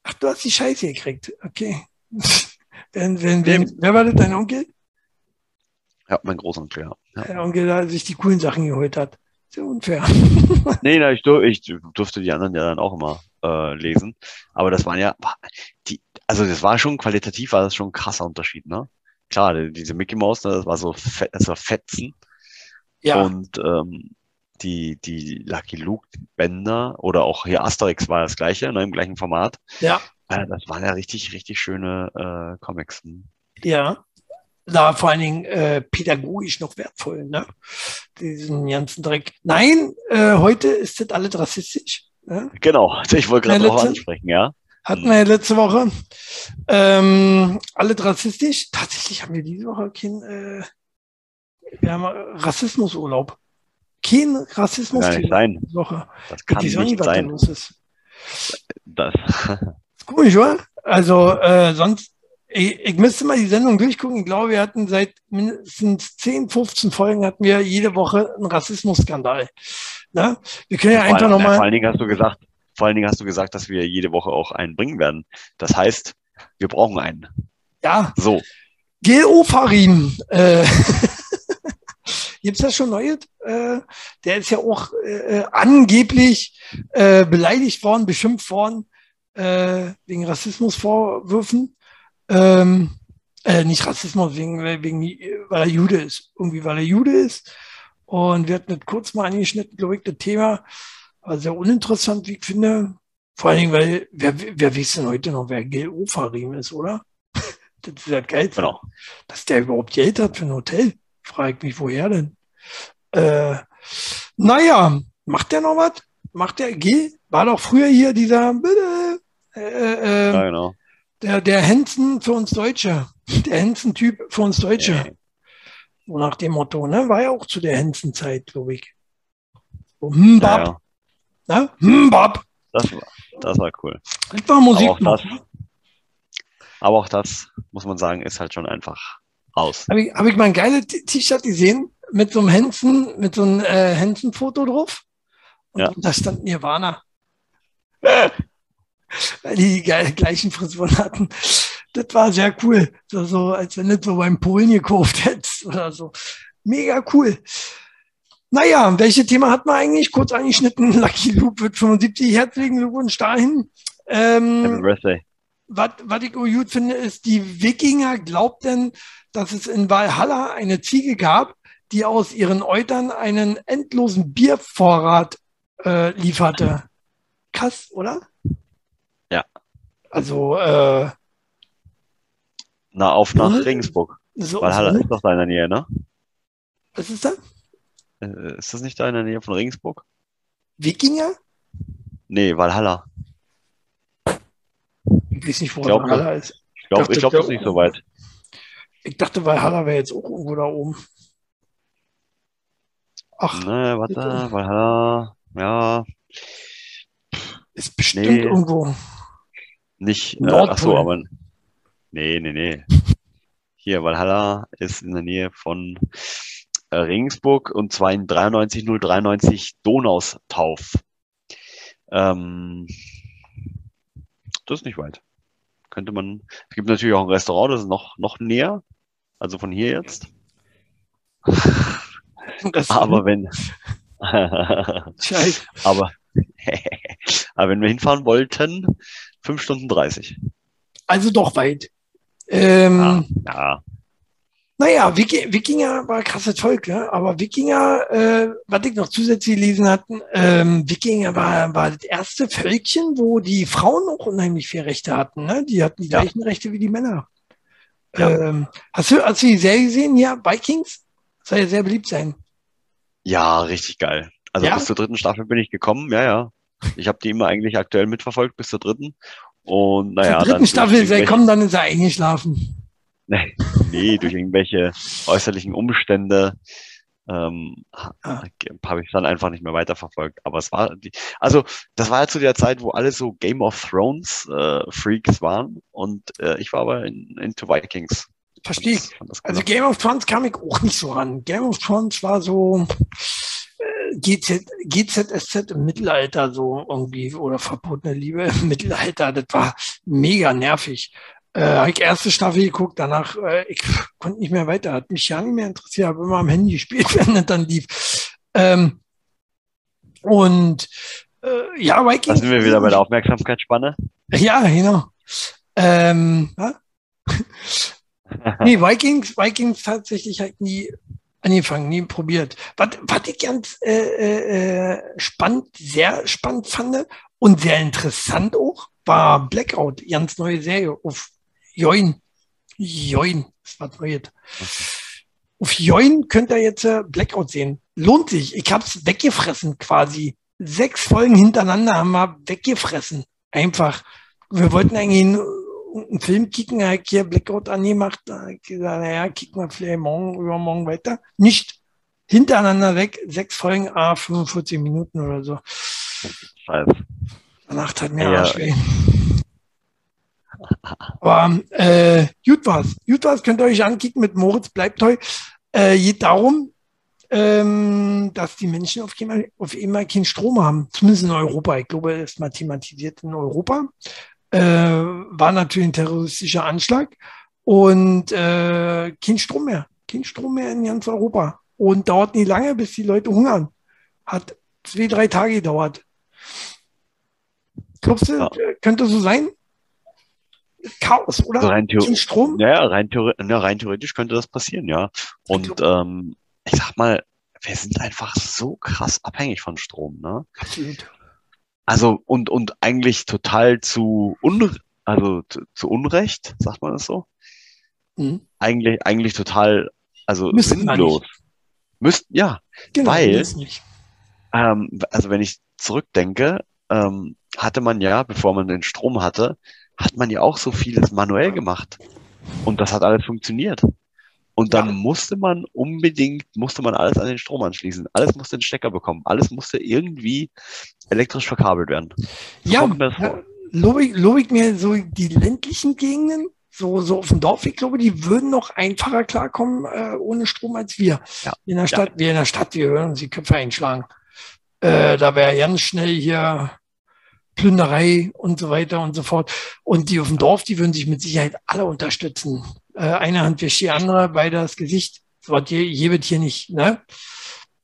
Ach, du hast die Scheiße gekriegt. Okay. wenn, wenn, wenn, wer war das, dein Onkel? Ja, mein Großonkel, ja. ja. Der Onkel, der sich die coolen Sachen geholt hat. Sehr unfair. Nee, na, ich, dur ich durfte die anderen ja dann auch immer äh, lesen. Aber das waren ja, die, also das war schon qualitativ, war das schon ein krasser Unterschied, ne? Klar, die- diese Mickey Mouse, ne, das war so fett, das war Fetzen. Ja, Und ähm, die, die Lucky Luke Bänder oder auch hier Asterix war das gleiche, ne, im gleichen Format. ja, Äh, das waren ja richtig, richtig schöne äh, Comics. Hm. ja. Da vor allen Dingen äh, pädagogisch noch wertvoll, ne? Diesen ganzen Dreck. Nein, äh, heute ist das alles rassistisch. Ne? Genau, ich wollte gerade letzte- ansprechen, ja. Hatten wir ja letzte Woche. Ähm, alle rassistisch. Tatsächlich haben wir diese Woche kein, äh, wir haben Rassismusurlaub. Kein Rassismus Kann nicht sein. Woche. Das kann nicht was da sein. los ist. Das, Ist komisch, oder? Also, äh, sonst, ich, ich müsste mal die Sendung durchgucken. Ich glaube, wir hatten seit mindestens 10, 15 Folgen hatten wir jede Woche einen Rassismusskandal. Ne? Wir können ja vor, einfach allen, vor nochmal, allen Dingen hast du gesagt, vor allen Dingen hast du gesagt, dass wir jede Woche auch einen bringen werden. Das heißt, wir brauchen einen. ja, So. Geofarin. Äh, Gibt's da schon Neues? Äh, der ist ja auch äh, angeblich äh, beleidigt worden, beschimpft worden wegen Rassismusvorwürfen. Ähm, äh, nicht Rassismus, wegen, wegen, weil er Jude ist. Irgendwie, weil er Jude ist. Und wir hatten das kurz mal angeschnitten, glaube ich, das Thema. Aber sehr uninteressant, wie ich finde. Vor allen Dingen, weil, wer, wer weiß denn heute noch, wer Gil Ofarim ist, oder? das ist ja geil. Genau. Dass der überhaupt Geld hat für ein Hotel. Frag ich mich, woher denn? Äh, naja, macht der noch was? Macht der G? War doch früher hier dieser, bitte, äh, äh, Ja, genau. der, der Hensen für uns Deutsche. Der Hensen-Typ für uns Deutsche. Ja. So nach dem Motto, ne? War ja auch zu der Hensen-Zeit, glaube ich. So, Mbab, Ja, ja. ne? Mbab. Das, war, das war cool. Das war Musik. Aber auch das, aber auch das, muss man sagen, ist halt schon einfach aus. Habe ich, hab ich mal ein geiles T-Shirt gesehen mit so einem Hensen, mit so einem äh, Hensen-Foto drauf. Und Ja. da stand Nirvana. Weil die gleichen Frisuren hatten. Das war sehr cool. So, so als wenn du so beim Polen gekauft hättest oder so. Mega cool. Naja, welche Thema hat man eigentlich? Kurz angeschnitten. Lucky Luke wird 75. Herzlichen Glückwunsch dahin. Happy Ähm, Birthday. was, was ich gut finde, ist, die Wikinger glaubten, dass es in Valhalla eine Ziege gab, die aus ihren Eutern einen endlosen Biervorrat äh, lieferte. Krass, oder? Ja. Also, äh, Na, auf nach Mhm. Regensburg. so, Valhalla so, ist doch da in der Nähe, ne? was ist das? Äh, Ist das nicht da in der Nähe von Regensburg? Wikinger? Nee, Valhalla. Ich weiß nicht, wo glaub, Valhalla ist. Ich glaube, ich glaub, das ist nicht so weit. Ich dachte, Valhalla wäre jetzt auch irgendwo da oben. Ach, Ne, warte, Valhalla, ja, ist bestimmt nee. irgendwo. nicht, äh, ach so, aber, nee, nee, nee. Hier, Valhalla ist in der Nähe von äh, Regensburg und zwar in 93093 Donaustauf. Ähm, das ist nicht weit. Könnte man, es gibt natürlich auch ein Restaurant, das ist noch, noch näher, also von hier jetzt. Das Aber wenn, Scheiße. aber, aber wenn wir hinfahren wollten, fünf Stunden 30. Also doch weit. Ähm, Ah, ja, Naja, Wiki Wikinger war krasses Volk, ne? aber Wikinger, äh, was ich noch zusätzlich gelesen hatten, ähm, Wikinger war, war das erste Völkchen, wo die Frauen auch unheimlich viel Rechte hatten. Ne? Die hatten die Ja. gleichen Rechte wie die Männer. Ja. Ähm, hast, du, hast du die Serie gesehen? Ja, Vikings? Soll ja sehr beliebt sein. ja, richtig geil. Also Ja? bis zur dritten Staffel bin ich gekommen, ja, ja. Ich habe die immer eigentlich aktuell mitverfolgt bis zur dritten. Und naja, Zur dritten Staffel ist er gekommen, dann ist er eingeschlafen. Nee, nee, durch irgendwelche äußerlichen Umstände ähm, Ah. habe ich dann einfach nicht mehr weiterverfolgt. Aber es war die, also das war ja zu der Zeit, wo alle so Game of Thrones äh, Freaks waren und äh, ich war aber in, into Vikings. Verstehe ich. Also. Game of Thrones kam ich auch nicht so ran. Game of Thrones war so äh, GZ, GZSZ im Mittelalter so irgendwie oder verbotene Liebe im Mittelalter. Das war mega nervig. Äh, habe ich erste Staffel geguckt, danach äh, ich konnte nicht mehr weiter, hat mich ja nicht mehr interessiert, habe immer am Handy gespielt, wenn das dann lief. Ähm, und äh, ja, da Vikings. sind wir wieder bei der Aufmerksamkeitsspanne. Ja, genau. Ähm, ja? Nee, Vikings, Vikings tatsächlich halt nie angefangen, nie probiert. Was, was ich ganz äh, äh, äh, spannend, sehr spannend fand und sehr interessant auch, war Blackout, ganz neue Serie auf Join. Join, ist was Neues. Auf Join könnt ihr jetzt äh, Blackout sehen. Lohnt sich. Ich hab's weggefressen quasi. Sechs Folgen hintereinander haben wir weggefressen. Einfach wir wollten eigentlich einen Film kicken, er hat hier Blackout angemacht, da hat gesagt, naja, kicken wir vielleicht morgen, übermorgen weiter. Nicht hintereinander weg, sechs Folgen, ah, 45 Minuten oder so. Scheiße. Danach tat mir Ja. Arsch weh. Aber äh, gut war's. Gut war's, könnt ihr euch ankicken mit Moritz bleibt heu. Äh, geht darum, ähm, dass die Menschen auf einmal, auf einmal keinen Strom haben. Zumindest in Europa. Ich glaube, das ist mal thematisiert in Europa. Äh, war natürlich ein terroristischer Anschlag und äh, kein Strom mehr. Kein Strom mehr in ganz Europa. Und dauert nicht lange, bis die Leute hungern. Hat zwei, drei Tage gedauert. Glaubst du, Ja. könnte so sein? Chaos, oder? Also rein, Kein Strom? ja, rein, ja, rein theoretisch könnte das passieren, ja. Und ähm, ich sag mal, wir sind einfach so krass abhängig von Strom, ne? Absolut. Also und und eigentlich total zu un also zu, zu Unrecht, sagt man das so? Mhm. Eigentlich eigentlich total also Müsste man sinnlos. Müsst ja, Genau, Weil- ähm, also wenn ich zurückdenke, ähm, hatte man ja, bevor man den Strom hatte, hat man ja auch so vieles manuell gemacht. Und das hat alles funktioniert. Und dann Ja. musste man unbedingt, musste man alles an den Strom anschließen. Alles musste den Stecker bekommen. Alles musste irgendwie elektrisch verkabelt werden. So Ja, ja, lobe ich, mir so die ländlichen Gegenden, so, so auf dem Dorf, ich glaube, die würden noch einfacher klarkommen äh, ohne Strom als wir. Ja, In der Stadt, wir in der Stadt, wir hören uns die Köpfe einschlagen. Äh, da wäre ganz schnell hier Plünderei und so weiter und so fort. Und die auf dem Dorf, die würden sich mit Sicherheit alle unterstützen. Äh, eine Hand wäscht die andere, beide das Gesicht. So was je, je hier nicht. Ne?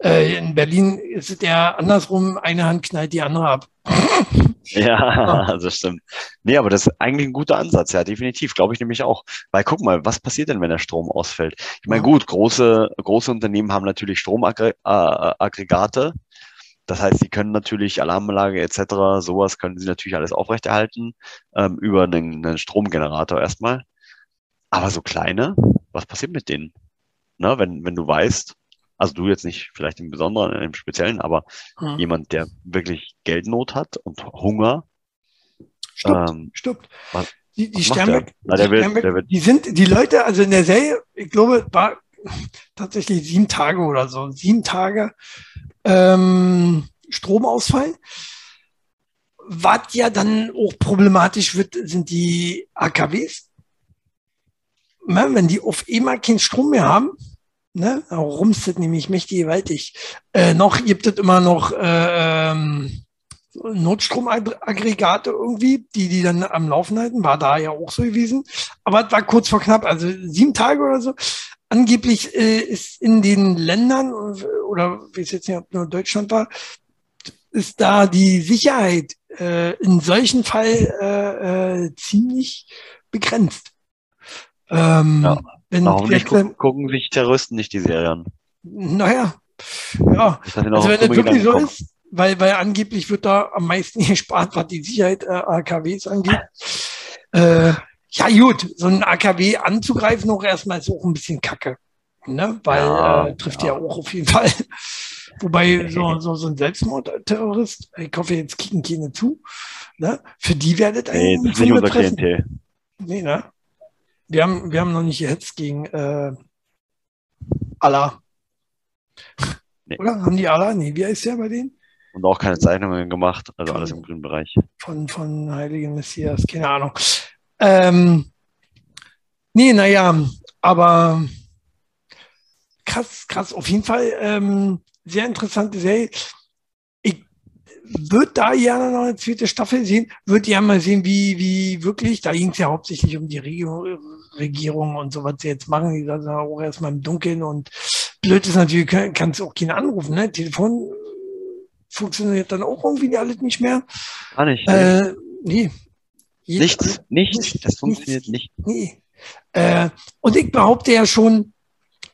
Äh, in Berlin ist es eher andersrum, eine Hand knallt die andere ab. Ja, das stimmt. Nee, aber das ist eigentlich ein guter Ansatz, ja, definitiv, glaube ich nämlich auch. Weil guck mal, was passiert denn, wenn der Strom ausfällt? Ich meine, gut, große, große Unternehmen haben natürlich Stromaggregate. Das heißt, sie können natürlich Alarmanlage etc., sowas können sie natürlich alles aufrechterhalten ähm, über einen, einen Stromgenerator erstmal. Aber so kleine, was passiert mit denen? Ne, wenn, wenn du weißt, also du jetzt nicht vielleicht im Besonderen, im Speziellen, aber Ja. jemand, der wirklich Geldnot hat und Hunger, Stimmt, ähm, stimmt. was- die, die Sternberg? Na, der die, wird- Sternberg die sind, die Leute, also in der Serie, ich glaube, war tatsächlich sieben Tage oder so, sieben Tage ähm, Stromausfall. Was ja dann auch problematisch wird, sind die AKWs. Wenn die auf einmal keinen Strom mehr haben, ne, da rumst nämlich mächtig gewaltig. Äh, noch gibt es immer noch äh, ähm, Notstromaggregate irgendwie, die die dann am Laufen halten, war da ja auch so gewesen. Aber es war kurz vor knapp, also sieben Tage oder so. Angeblich äh, ist in den Ländern, oder wie es jetzt nicht, ob nur Deutschland war, ist da die Sicherheit äh, in solchen Fall äh, äh, ziemlich begrenzt. Ähm, Ja. wenn hoffentlich vielleicht, gucken, sich Terroristen nicht die Serien. naja, ja, also wenn das wirklich so ist, weil, weil angeblich wird da am meisten gespart, was die Sicherheit äh, AKWs angeht. Äh, ja gut, so ein AKW anzugreifen auch erstmal ist auch ein bisschen kacke. Ne? Weil Ja, äh, trifft ja. auch auf jeden Fall. Wobei so, so, so ein Selbstmordterrorist, ich hoffe, jetzt kicken keine zu, ne? für die werdet Nee, das ist nicht unser Klientel. Nee, ne? Wir haben, wir haben noch nicht gehetzt gegen äh, Allah. Nee. Oder? Haben die Allah? Nee, wie heißt der bei denen? Und auch keine Zeichnungen gemacht, also alles im grünen Bereich. Von, von Heiligen Messias, keine Ahnung. Ähm, nee, naja, aber krass, krass, auf jeden Fall ähm, sehr interessante Serie. Ich würde da gerne noch eine zweite Staffel sehen, würde gerne mal sehen, wie, wie wirklich, da ging es ja hauptsächlich um die Regierung, Regierung und so, was sie jetzt machen, die saßen auch erstmal im Dunkeln und blöd ist natürlich, kann- kannst du auch keinen anrufen, ne? Telefon äh, funktioniert dann auch irgendwie alles nicht mehr. Gar nicht. Äh, nee. Nichts, nichts. Das funktioniert nicht. Nee. Äh, und ich behaupte ja schon,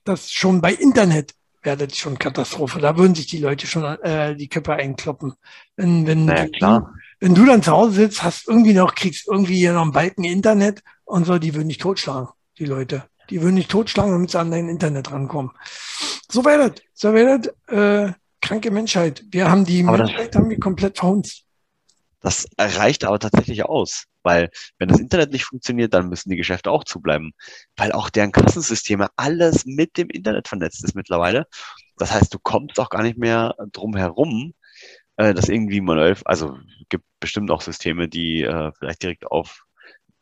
dass schon bei Internet wäre das schon Katastrophe. Da würden sich die Leute schon äh, die Köpfe einkloppen. Wenn, wenn, Naja, klar. Wenn du dann zu Hause sitzt, hast irgendwie noch, kriegst irgendwie hier noch einen Balken Internet und so, die würden dich totschlagen, die Leute. Die würden dich totschlagen, damit sie an dein Internet rankommen. So wäre das. So wäre das. Äh, kranke Menschheit. Wir haben die Aber das- Menschheit haben wir komplett verhunzt. Das reicht aber tatsächlich aus, weil wenn das Internet nicht funktioniert, dann müssen die Geschäfte auch zubleiben, weil auch deren Kassensysteme alles mit dem Internet vernetzt ist mittlerweile. Das heißt, du kommst auch gar nicht mehr drum herum, äh, das irgendwie manuell, also gibt bestimmt auch Systeme, die äh, vielleicht direkt auf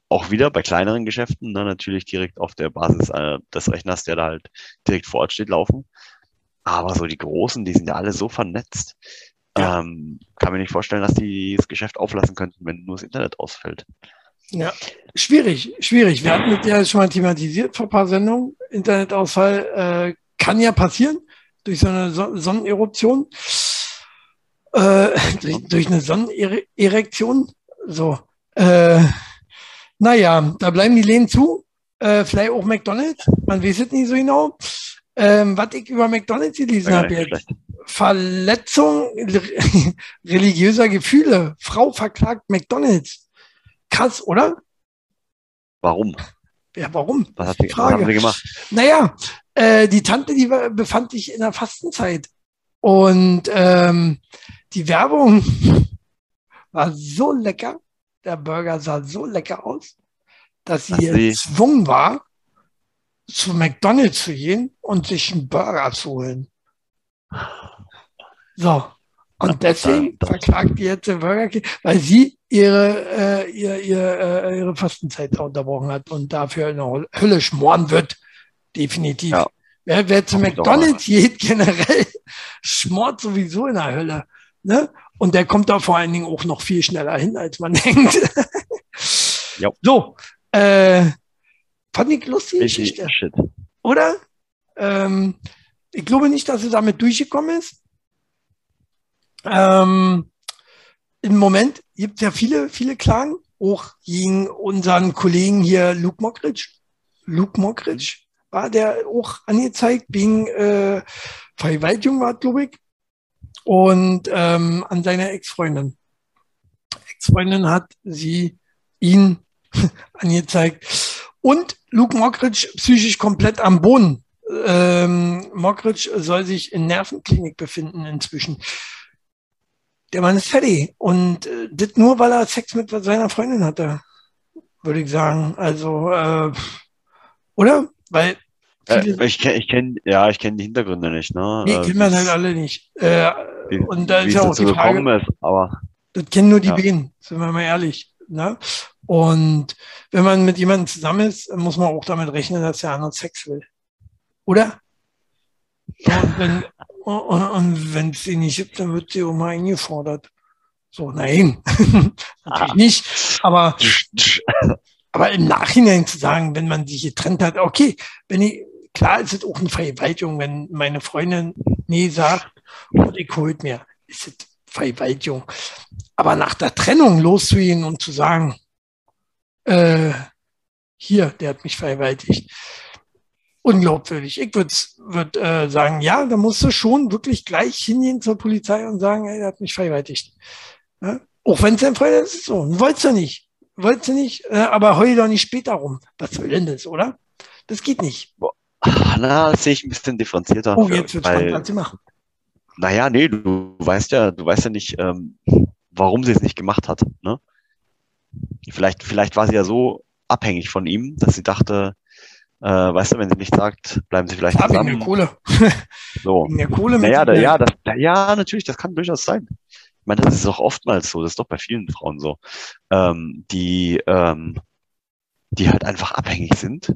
auch wieder bei kleineren Geschäften, ne, natürlich direkt auf der Basis äh, des Rechners, der da halt direkt vor Ort steht, laufen. Aber so die großen, die sind ja alle so vernetzt. Ja. Ähm, kann mir nicht vorstellen, dass die das Geschäft auflassen könnten, wenn nur das Internet ausfällt. Ja, schwierig, schwierig. Wir hatten das ja schon mal thematisiert vor ein paar Sendungen. Internetausfall äh, kann ja passieren durch so eine Sonneneruption, äh, durch, durch eine Sonnenerektion. So, äh, naja, da bleiben die Läden zu. Äh, vielleicht auch McDonalds, man weiß es nicht so genau. Ähm, was ich über McDonalds gelesen habe jetzt. Verletzung religiöser Gefühle. Frau verklagt McDonalds. Krass, oder? Warum? Ja, warum? Was hat sie, was haben sie gemacht? Naja, äh, die Tante, die war, befand sich in der Fastenzeit. Und ähm, die Werbung war so lecker der Burger sah so lecker aus, dass sie gezwungen war, zu McDonalds zu gehen und sich einen Burger zu holen. So. Und deswegen verklagt die jetzt den Burger King, weil sie ihre, äh, ihre, ihre, äh, ihre Fastenzeit unterbrochen hat und dafür in der Hölle schmoren wird. Definitiv. Ja. Wer, wer zu McDonalds geht, generell, schmort sowieso in der Hölle. Ne? Und der kommt da vor allen Dingen auch noch viel schneller hin, als man denkt. ja. So, äh, fand ich lustige Geschichte. Shit. Oder? Ähm, ich glaube nicht, dass er damit durchgekommen ist. Ähm, Im Moment gibt es ja viele, viele Klagen, auch gegen unseren Kollegen hier Luke Mockridge. Luke Mockridge war der auch angezeigt wegen äh, Vergewaltigung, war glaube ich und ähm, an seine Ex-Freundin. Ex-Freundin hat sie ihn angezeigt. Und Luke Mockridge psychisch komplett am Boden. Ähm, Mockridge soll sich in Nervenklinik befinden inzwischen. Der Mann ist fertig. Und äh, das nur, weil er Sex mit seiner Freundin hatte, würde ich sagen. Also, äh, oder? Weil äh, ich kenne, ich kenn, ja, ich kenne die Hintergründe nicht. Ne? Die kennen wir halt alle nicht. Äh, wie, und da ist ja auch die Frage, ist, aber das kennen nur die ja. Bienen, sind wir mal ehrlich. Ne? Und wenn man mit jemandem zusammen ist, muss man auch damit rechnen, dass der andere Sex will. Oder? Und wenn und, und es sie nicht gibt, dann wird sie auch mal eingefordert. So, nein, natürlich ah. nicht. Aber, aber im Nachhinein zu sagen, wenn man sich getrennt hat, okay, wenn ich, klar ist es auch eine Vergewaltigung, wenn meine Freundin nie sagt, und ich holt mir, ist es Vergewaltigung. Aber nach der Trennung loszugehen und zu sagen, äh, hier, der hat mich vergewaltigt. Unglaubwürdig. Ich würde würd, äh, sagen, ja, da musst du schon wirklich gleich hingehen zur Polizei und sagen, ey, der hat mich vergewaltigt. Ja? Auch wenn es dein Freund ist, so. Wolltest du nicht. Wolltest du nicht, äh, aber heul doch nicht später rum. Was soll denn das, oder? Das geht nicht. Na, das sehe ich ein bisschen differenzierter. Oh, jetzt wird spannend, was sie machen. Naja, nee, du weißt ja, du weißt ja nicht, ähm, warum sie es nicht gemacht hat. Ne? Vielleicht, vielleicht war sie ja so abhängig von ihm, dass sie dachte, äh, weißt du, wenn sie nichts sagt, bleiben sie vielleicht ja, zusammen. Wegen der Kohle. so. Wegen der Kohle naja, da, ja, das, ja, natürlich, das kann durchaus sein. Ich meine, das ist auch oftmals so, das ist doch bei vielen Frauen so, ähm, die, ähm, die halt einfach abhängig sind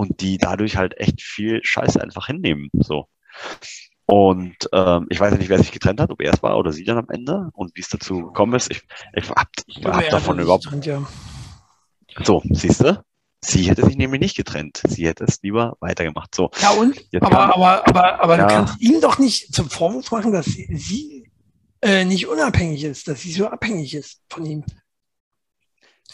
und die dadurch halt echt viel Scheiße einfach hinnehmen. So. Und ähm, ich weiß ja nicht, wer sich getrennt hat, ob er es war oder sie dann am Ende und wie es dazu gekommen ist. Ich, ich habe hab davon überhaupt. Getrennt, ja. So, siehst du? Sie hätte sich nämlich nicht getrennt. Sie hätte es lieber weitergemacht. So. Ja, und? Aber, kann, aber, aber, aber ja. du kannst ihm doch nicht zum Vorwurf machen, dass sie, sie äh, nicht unabhängig ist, dass sie so abhängig ist von ihm.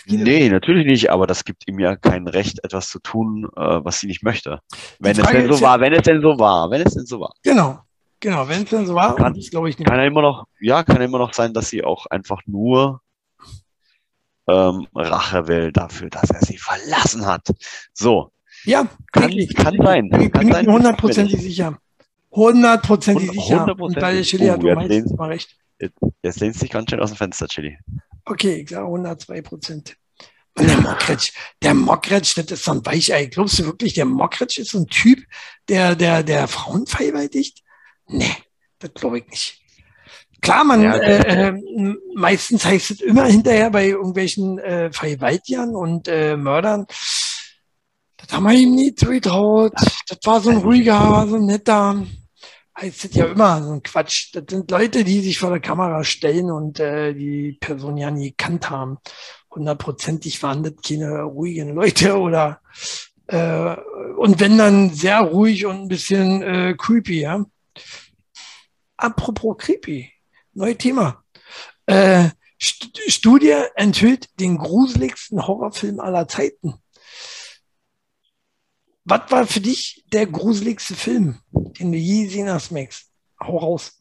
Nee, natürlich nicht, aber das gibt ihm ja kein Recht, etwas zu tun, äh, was sie nicht möchte. Wenn es denn so war, wenn es denn so war, wenn es denn so war. Genau, genau, wenn es denn so war, kann, das glaube ich nicht. Kann ja immer noch, ja, kann immer noch sein, dass sie auch einfach nur ähm, Rache will dafür, dass er sie verlassen hat. So. Ja, kann, kann sein. Ich bin mir hundertprozentig sicher. Hundertprozentig sicher. Und bei Chili oh, hat du meistens mal recht. Jetzt, jetzt lehnst du dich ganz schön aus dem Fenster, Chili. Okay, ich sage 102 Prozent. Und der Mokretsch, der Mokretsch, das ist so ein Weichei. Glaubst du wirklich, der Mokretsch ist so ein Typ, der, der, der Frauen vergewaltigt? Nee, das glaube ich nicht. Klar, man, ja, äh, äh, meistens heißt es immer hinterher bei irgendwelchen äh, Vergewaltigern und äh, Mördern, das haben wir ihm nie zugetraut. Das war so ein ruhiger, so ein netter. Es ja immer so ein Quatsch. Das sind Leute, die sich vor der Kamera stellen und äh, die Person ja nie gekannt haben. Hundertprozentig waren das keine ruhigen Leute oder äh, und wenn dann sehr ruhig und ein bisschen äh, creepy, ja. Apropos creepy, neues Thema. Äh, Studie enthüllt den gruseligsten Horrorfilm aller Zeiten. Was war für dich der gruseligste Film, den du je gesehen hast, Max? Hau raus.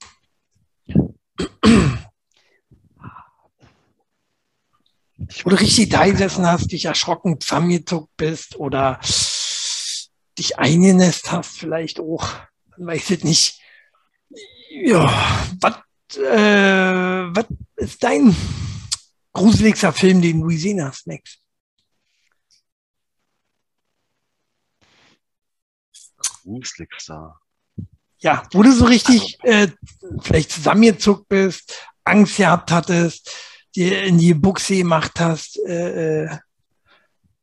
Wo du richtig da gesessen hast, dich erschrocken zusammengezuckt bist oder dich eingenässt hast, vielleicht auch. Man weiß es nicht. Ja, was äh, ist dein gruseligster Film, den du gesehen hast, Max? Gruseligster. Ja, wo du so richtig also, äh, vielleicht zusammengezuckt bist, Angst gehabt hattest, dir in die Buchse gemacht hast, äh, äh,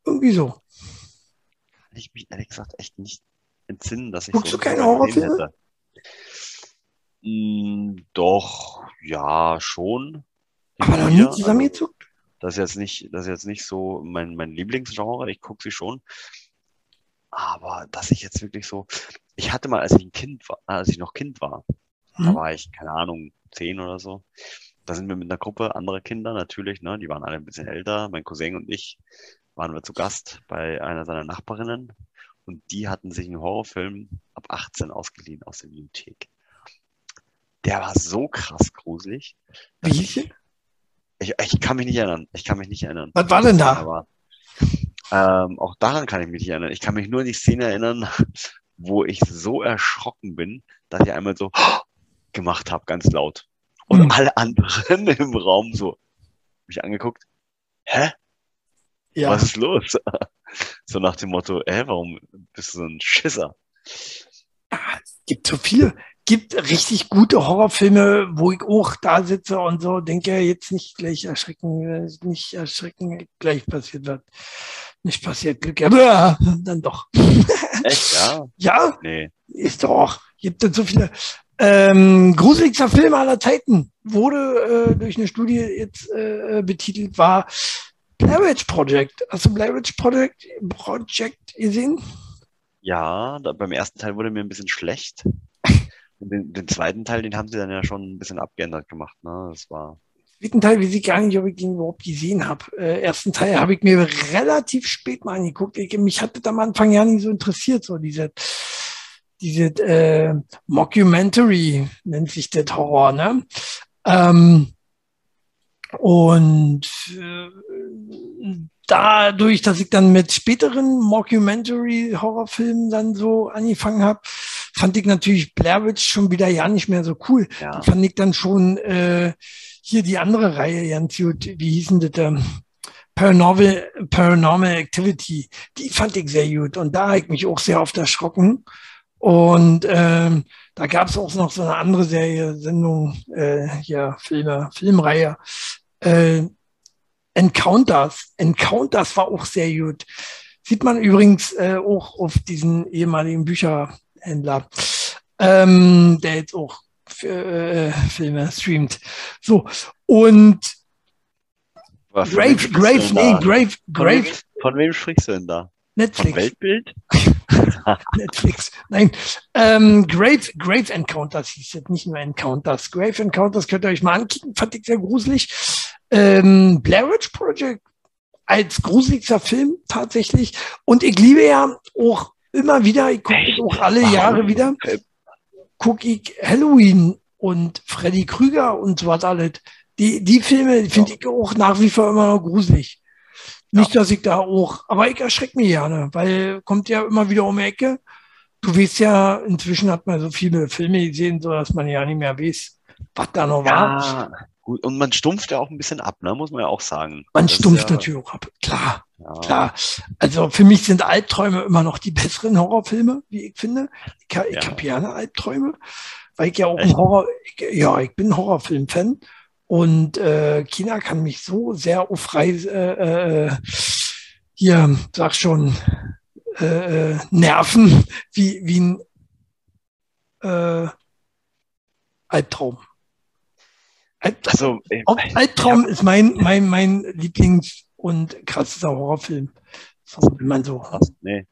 irgendwie so. Kann ich mich ehrlich gesagt echt nicht entsinnen, dass ich Guckst so du keine Horrorfilme? Hätte. Mm, doch, ja, schon. Aber noch nie zusammengezuckt? Also, das ist jetzt nicht, das ist jetzt nicht so mein, mein Lieblingsgenre. Ich gucke sie schon. Aber dass ich jetzt wirklich so, ich hatte mal, als ich ein Kind war, als ich noch Kind war, mhm. da war ich, keine Ahnung, zehn oder so. Da sind wir mit einer Gruppe anderer Kinder natürlich, ne, die waren alle ein bisschen älter. Mein Cousin und ich waren wir zu Gast bei einer seiner Nachbarinnen und die hatten sich einen Horrorfilm ab 18 ausgeliehen aus der Bibliothek. Der war so krass gruselig. Wie ich, ich, ich kann mich nicht erinnern. Ich kann mich nicht erinnern. Was war denn da? Aber ähm, auch daran kann ich mich nicht erinnern. Ich kann mich nur an die Szene erinnern, wo ich so erschrocken bin, dass ich einmal so gemacht habe, ganz laut. Und mhm. alle anderen im Raum so mich angeguckt. Hä? Ja. Was ist los? so nach dem Motto, hä, warum bist du so ein Schisser? Ah, es gibt so viele, gibt richtig gute Horrorfilme, wo ich auch da sitze und so denke, jetzt nicht gleich erschrecken, nicht erschrecken, gleich passiert wird. Nicht passiert Glück, aber dann doch. Echt, ja? ja? Nee. Ist doch. Gibt es so viele. Ähm, gruseligster Film aller Zeiten wurde äh, durch eine Studie jetzt äh, betitelt, war Blair Witch Project. Hast du Blair Witch Project, Project gesehen? Ja, da, beim ersten Teil wurde mir ein bisschen schlecht. Den, den, zweiten Teil, den haben sie dann ja schon ein bisschen abgeändert gemacht. Ne? Das war. Zweiten Teil weiß ich gar nicht, ob ich den überhaupt gesehen habe. Äh, ersten Teil habe ich mir relativ spät mal angeguckt. Ich, mich hatte am Anfang ja nicht so interessiert, so diese, diese äh, Mockumentary nennt sich das Horror, ne? Ähm, und äh, dadurch, dass ich dann mit späteren Mockumentary-Horrorfilmen dann so angefangen habe, fand ich natürlich Blair Witch schon wieder ja nicht mehr so cool. Ja. Die fand ich dann schon äh, hier die andere Reihe ganz gut. Wie hießen das? Ähm, Paranormal, Paranormal Activity. Die fand ich sehr gut. Und da habe ich mich auch sehr oft erschrocken. Und ähm, da gab es auch noch so eine andere Serie, Sendung, äh, ja, Filme, Filmreihe. Äh, Encounters. Encounters war auch sehr gut. Sieht man übrigens äh, auch auf diesen ehemaligen Bücherhändler, ähm, der jetzt auch äh, Filme streamt. So, und Grave, Grave, nee, Grave, Grave. Von wem sprichst du denn da? Netflix. Von Weltbild? Netflix. Nein. Ähm, Grave, Grave Encounters hieß es, nicht nur Encounters. Grave Encounters könnt ihr euch mal ankicken, fand ich sehr gruselig. Ähm, Blair Witch Project als gruseligster Film tatsächlich. Und ich liebe ja auch immer wieder, ich gucke auch alle Warum? Jahre wieder, gucke ich Halloween und Freddy Krüger und so was alles. Die, die Filme finde ich auch nach wie vor immer noch gruselig. Nicht, dass ich da auch, aber ich erschrecke mich gerne, weil kommt ja immer wieder um die Ecke. Du weißt ja, inzwischen hat man so viele Filme gesehen, so dass man ja nicht mehr weiß, was da noch war. Gut, und man stumpft ja auch ein bisschen ab, ne? muss man ja auch sagen. Man Das stumpft ja, natürlich auch ab, klar. Ja, Klar, also für mich sind Albträume immer noch die besseren Horrorfilme, wie ich finde. Ich, ich Ja. habe gerne Albträume, weil ich ja auch Echt? ein Horror, ich, ja, ich bin Horrorfilm-Fan und äh, China kann mich so sehr auf Reise, äh, äh, hier, sag schon, äh, äh, nerven, wie, wie ein äh, Albtraum. Alb- Also, Al- Albtraum ist mein, mein, mein Lieblings- und krassester Horrorfilm. So, wenn man so auf krass, nee.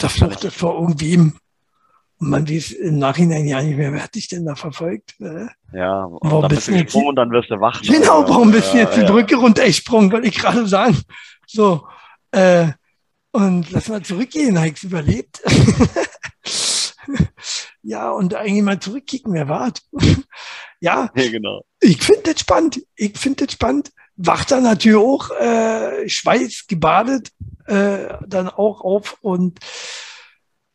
der Flucht ist vor irgendwem und man weiß im Nachhinein ja nicht mehr, wer hat dich denn da verfolgt? Ne? Ja, und Warum dann bist du gesprungen und dann wirst du wach. Genau, Ja, warum bist du ja, jetzt die ja. Brücke runtergesprungen, wollte ich gerade sagen. So, äh, und lass mal zurückgehen, habe ich überlebt. ja, und eigentlich mal zurückkicken, wer war Ja, Ja, genau. ich finde das spannend. Ich finde das spannend. Wacht dann natürlich auch äh, Schweiß gebadet, äh, dann auch auf und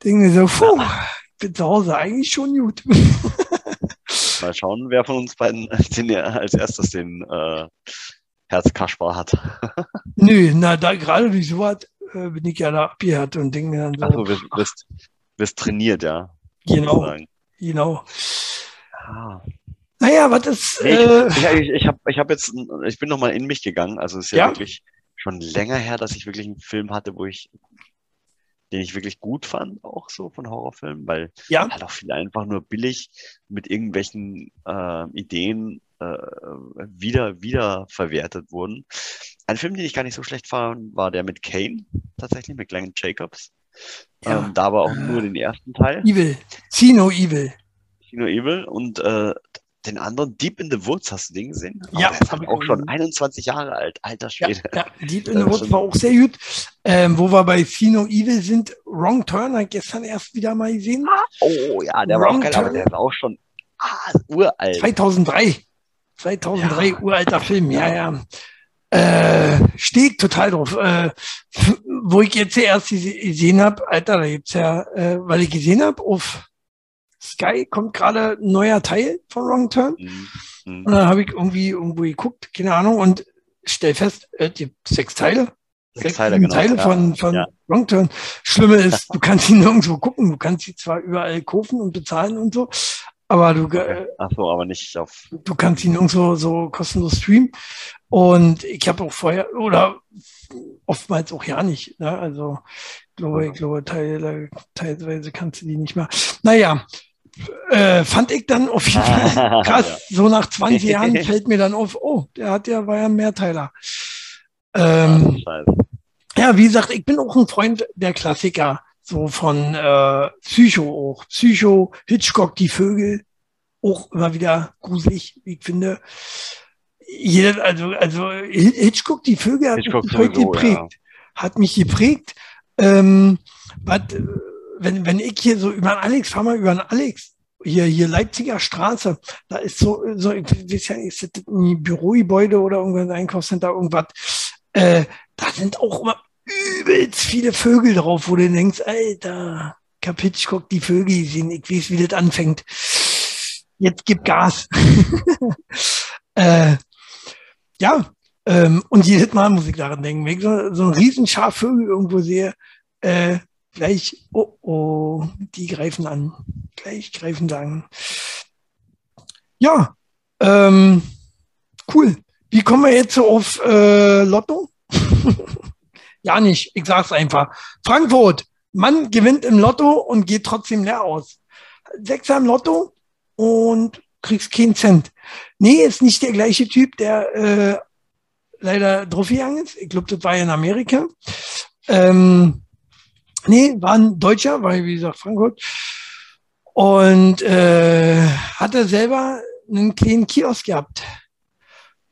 denke so, puh, ich bin zu Hause eigentlich schon gut. Mal schauen, wer von uns beiden den, als erstes den äh, Herzkaspar hat. Nö, na, da gerade durch sowas äh, bin ich ja da abgehört und denke dann so, Also, wirst, wirst, wirst trainiert, ja. genau, genau. Ah. Naja, was ist, äh, ich, ich, ich habe ich hab jetzt, ich bin nochmal in mich gegangen. Also es ist ja, Ja. wirklich schon länger her, dass ich wirklich einen Film hatte, wo ich, den ich wirklich gut fand, auch so von Horrorfilmen, weil ja, halt auch viele einfach nur billig mit irgendwelchen äh, Ideen äh, wieder, wieder verwertet wurden. Ein Film, den ich gar nicht so schlecht fand, war der mit Kane, tatsächlich, mit Glenn Jacobs. Ja. Ähm, da aber auch nur den ersten Teil, Evil, Sino Evil. Kino Evil, und äh, den anderen Deep in the Woods, hast du den gesehen? Ja, Aber der ist halt ich auch schon gesehen. 21 Jahre alt, alter Ja, Schwede. ja, Deep in the Woods war auch sehr gut. Ähm, wo wir bei Sino Evil sind, Wrong Turn, habe ich gestern erst wieder mal gesehen. Oh ja, der war auch Wrong geil, aber der ist auch schon ah, uralt. 2003. 2003, Ja. uralter Film, ja, ja. Äh, stehe total drauf. Äh, wo ich jetzt erst gese- gesehen habe, Alter, da gibt's ja, äh, weil ich gesehen habe, auf Sky kommt gerade ein neuer Teil von Wrong Turn. Mhm. Mhm. Und dann habe ich irgendwie irgendwo geguckt, keine Ahnung, und stell fest, äh, gibt sechs Teile. Sechs Teile, sieben genau. Teile Ja, von, von ja. Wrong Turn. Schlimme ist, du kannst ihn nirgendwo gucken. Du kannst sie zwar überall kaufen und bezahlen und so, aber du, äh, Ach so, aber nicht auf. du kannst ihn nirgendwo so kostenlos streamen. Und ich habe auch vorher, oder oftmals auch ja nicht. Ne? Also glaube, ich glaube, teil, teilweise kannst du die nicht mehr. Naja, äh, fand ich dann auf jeden Fall krass. So nach 20 Jahren fällt mir dann auf, oh, der hat ja, war ja ein Mehrteiler. Ähm, ja, wie gesagt, ich bin auch ein Freund der Klassiker, so von äh, Psycho auch. Psycho, Hitchcock, die Vögel, auch immer wieder gruselig, wie ich finde. Jeder, also, also Hitchcock, die Vögel hat Hitchcock mich heute sowieso, geprägt. ja. Hat mich geprägt. Ähm, was, wenn, wenn ich hier so über den Alex, fahr mal über den Alex, hier, hier Leipziger Straße, da ist so, so ich weiß ja, ist das ein Bürogebäude oder irgendein Einkaufscenter, irgendwas, äh, da sind auch immer übelst viele Vögel drauf, wo du denkst, Alter, hab Hitchcock die Vögel gesehen, ich weiß, wie das anfängt. Jetzt gib Gas. äh, ja, ähm, und jedes Mal muss ich daran denken, wenn ich so, so ein Riesenschar Vögel irgendwo sehe, äh, gleich, oh oh, die greifen an. Gleich greifen sie an. Ja, ähm, cool. Wie kommen wir jetzt auf äh, Lotto? ja, nicht. Ich sag's einfach. Frankfurt, Mann gewinnt im Lotto und geht trotzdem leer aus. Sechser im Lotto und kriegst keinen Cent. Nee, ist nicht der gleiche Typ, der äh, leider draufgegangen ist. Ich glaube, das war ja in Amerika. Ähm, nee, war ein Deutscher, weil wie gesagt Frankfurt. Und äh, hat er selber einen kleinen Kiosk gehabt.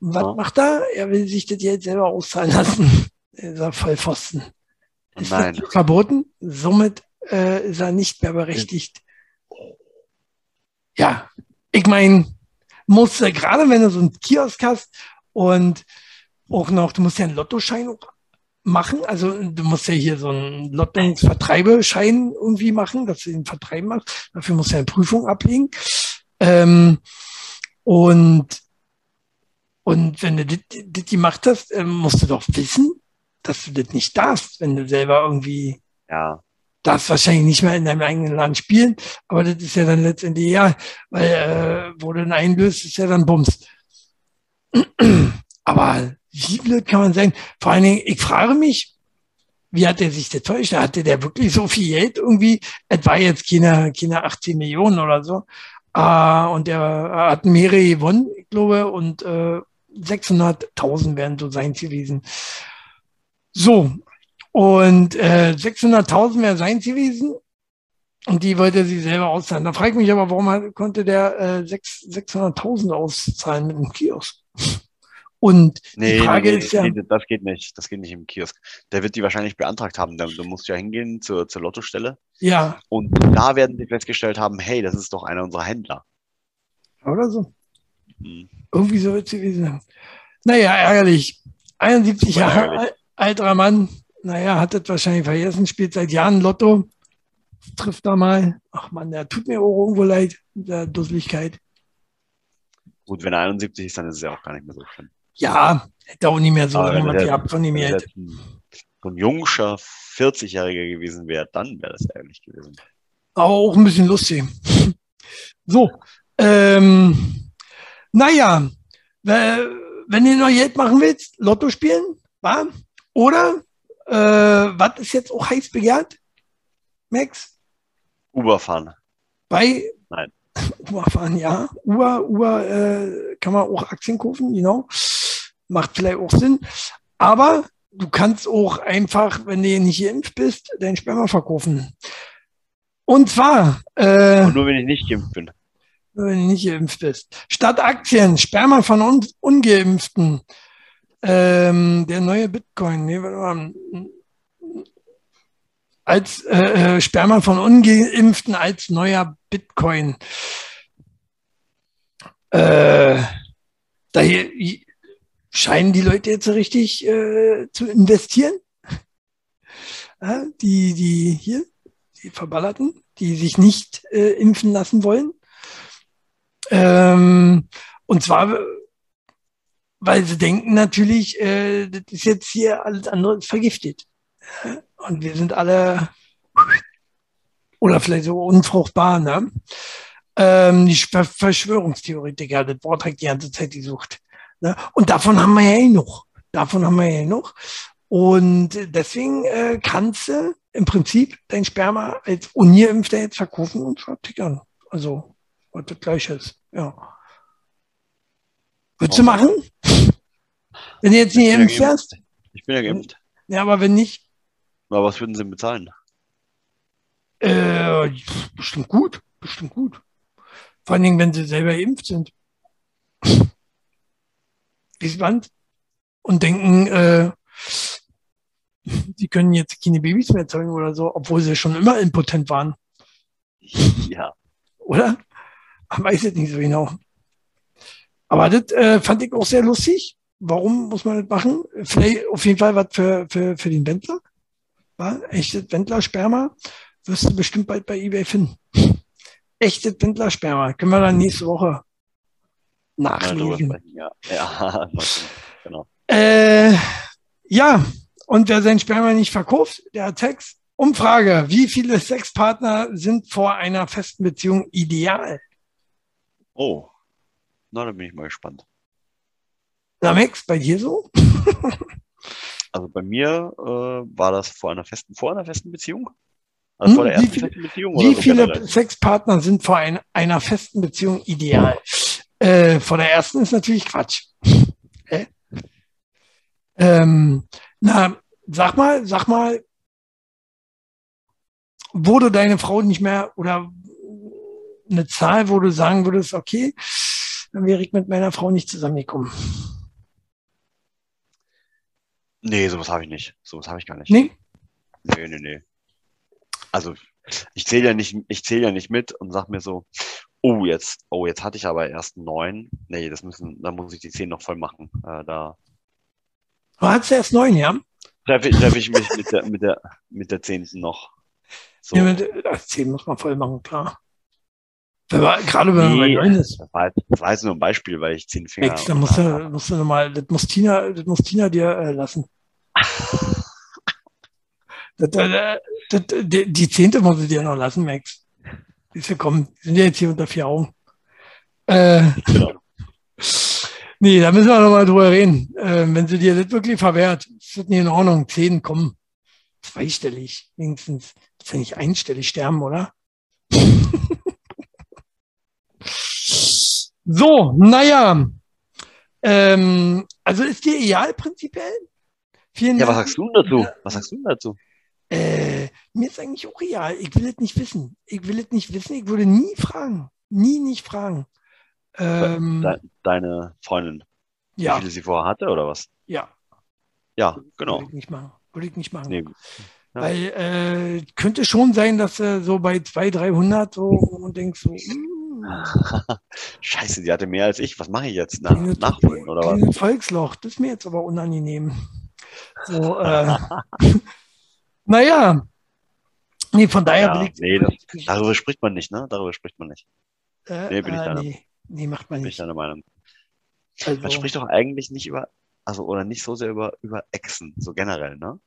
Und was Ja. macht er? Er will sich das Geld selber auszahlen lassen. Er ist er Vollpfosten. Ist Nein. das verboten? Somit äh, ist er nicht mehr berechtigt. Ja, ich meine, musst du, gerade wenn du so einen Kiosk hast und auch noch, du musst ja einen Lottoschein machen. Also du musst ja hier so einen Lottungsvertreibeschein irgendwie machen, dass du den Vertreiben machst. Dafür musst du ja eine Prüfung ablegen. Ähm, und Und wenn du das gemacht hast, äh, musst du doch wissen, dass du das nicht darfst, wenn du selber irgendwie Ja. darfst wahrscheinlich nicht mehr in deinem eigenen Land spielen, aber das ist ja dann letztendlich egal, weil äh, wo du dann einlöst, ist ja dann Bums. Aber blöd kann man sein? Vor allen Dingen, ich frage mich, wie hat er sich vorgestellt? Hatte der wirklich so viel Geld irgendwie? Es war jetzt keine, keine 18 Millionen oder so. Äh, und er hat mehrere gewonnen, ich glaube, und äh, 600.000 wären so sein gewesen. So, und äh, 600.000 wäre sein gewesen. Und die wollte sie selber auszahlen. Da frage ich mich aber, warum konnte der äh, sechs- 600.000 auszahlen mit dem Kiosk? Und Nee, die Frage nee, nee, ist ja, nee, das geht nicht. Das geht nicht im Kiosk. Der wird die wahrscheinlich beantragt haben. Du musst ja hingehen zur, zur Lottostelle ja, und da werden sie festgestellt haben, hey, das ist doch einer unserer Händler. oder so. Hm. Irgendwie so wird es gewesen sein. Naja, ärgerlich. 71 Super Jahre alter Mann. Naja, hat das wahrscheinlich vergessen, spielt seit Jahren Lotto. Trifft da mal. Ach man, der tut mir auch irgendwo leid, der Dusseligkeit. Gut, wenn er 71 ist, dann ist es ja auch gar nicht mehr so schlimm. Ja, hätte auch nicht mehr so er- gehabt von Geld. jetzt ein, so ein jungscher 40-Jähriger gewesen wäre, dann wäre das ärgerlich gewesen. Aber auch ein bisschen lustig. So, ähm, naja, we- wenn du noch Geld machen willst, Lotto spielen, wa? Oder, äh, was ist jetzt auch heiß begehrt, Max? Uber fahren. Bei. Uber fahren, ja. Uber, Uber äh, kann man auch Aktien kaufen, genau. Macht vielleicht auch Sinn. Aber du kannst auch einfach, wenn du nicht geimpft bist, dein Sperma verkaufen. Und zwar, äh, Und nur wenn ich nicht geimpft bin. wenn du nicht geimpft bist. Statt Aktien, Sperma von un Ungeimpften. Ähm, der neue Bitcoin. Nee, warte mal. Als äh, äh, Sperma von Ungeimpften als neuer Bitcoin. Äh, da hier, scheinen die Leute jetzt so richtig äh, zu investieren. Ja, die, die hier, die Verballerten, die sich nicht äh, impfen lassen wollen. Ähm, und zwar, weil sie denken natürlich, äh, das ist jetzt hier alles andere vergiftet. Und wir sind alle oder vielleicht so unfruchtbar, ne? Ähm, die Ver Verschwörungstheoretiker, das Wort hat die ganze Zeit gesucht. Ne? Und davon haben wir ja eh noch. Davon haben wir ja eh noch. Und deswegen äh, kannst du im Prinzip dein Sperma als Ungeimpfter jetzt verkaufen und vertickern. Also, was das gleiche ist. Ja. Würdest du machen? Wenn du jetzt nicht ja geimpft geimpft. wärst? Ich bin ja geimpft. Ja, aber wenn nicht, Aber was würden sie bezahlen? äh, bestimmt gut. Bestimmt gut. Vor allen Dingen, wenn sie selber geimpft sind. Gespannt. Und denken, äh, sie können jetzt keine Babys mehr zeugen oder so, obwohl sie schon immer impotent waren. Ja. oder? Man weiß es nicht so genau. Aber das äh, fand ich auch sehr lustig. Warum muss man das machen? Vielleicht auf jeden Fall was für, für, für den Wendler. War echtes Wendler-Sperma wirst du bestimmt bald bei eBay finden. Echtes Wendler-Sperma. Können wir dann nächste Woche nachlesen. ja. Genau. Äh, ja, und wer sein Sperma nicht verkauft, der hat Sex. Umfrage, wie viele Sexpartner sind vor einer festen Beziehung ideal? Oh. Na, da bin ich mal gespannt. Na, Max, bei dir so? Also bei mir äh, war das vor einer festen, vor einer festen Beziehung? Also Hm, vor der wie ersten festen Beziehung Wie oder so viele generell? Sexpartner sind vor ein, einer festen Beziehung ideal? Äh, vor der ersten ist natürlich Quatsch. Hä? Ähm, na, sag mal, sag mal, wurde deine Frau nicht mehr oder eine Zahl, wo du sagen würdest, okay, dann wäre ich mit meiner Frau nicht zusammengekommen. Nee, sowas habe ich nicht. Sowas habe ich gar nicht. Nee? Nee, nee, nee. Also ich zähle ja nicht, ich zähle ja nicht mit und sag mir so, oh jetzt, oh jetzt hatte ich aber erst neun. Nee, das müssen, da muss ich die zehn noch voll machen. Äh, da Du hattest erst neun, ja? treffe ich, treffe ich mich mit der, mit der, mit der zehnten noch. So. ja mit, das zehn muss man voll machen, klar. Man, gerade wenn man bei Nee, neun ist. das war, jetzt, das war jetzt nur ein Beispiel, weil ich zehn Finger Max, dann musst du, musst du nochmal, das muss Tina, das muss Tina dir äh, lassen. das, äh, das, die, die zehnte muss ich dir noch lassen, Max. Wir sind ja jetzt hier unter vier Augen. Äh, Genau. nee, da müssen wir nochmal drüber reden. Äh, wenn sie dir das wirklich verwehrt, ist das nicht in Ordnung. Zehn, komm. Zweistellig, wenigstens. Das ist ja nicht einstellig sterben, oder? so, naja. Ähm, also ist dir egal prinzipiell? Vielen Ja, was Dank. sagst du denn dazu? Was sagst du denn dazu? Äh, mir ist eigentlich auch egal. Ich will es nicht wissen. Ich will es nicht wissen. Ich würde nie fragen. Nie nicht fragen. Ähm, De deine Freundin, wie ja, viele sie vorher hatte oder was? ja. Ja, genau. Würde ich nicht machen. Würde ich nicht machen. Nee, Ja. Weil äh, könnte schon sein, dass er so bei 200, 300 so und denkst so, mm, Scheiße, die hatte mehr als ich. Was mache ich jetzt? Na, nachholen oder was? Volksloch. Das ist mir jetzt aber unangenehm. So, äh, naja. Nee, von daher Ja, ich, nee, das, darüber spricht man nicht, ne? Darüber spricht man nicht. äh, nee, bin ich äh, deiner- nee, nee, macht man Bin ich nicht. deiner Meinung. Also, Man spricht doch eigentlich nicht über, also oder nicht so sehr über, über Echsen, so generell, ne?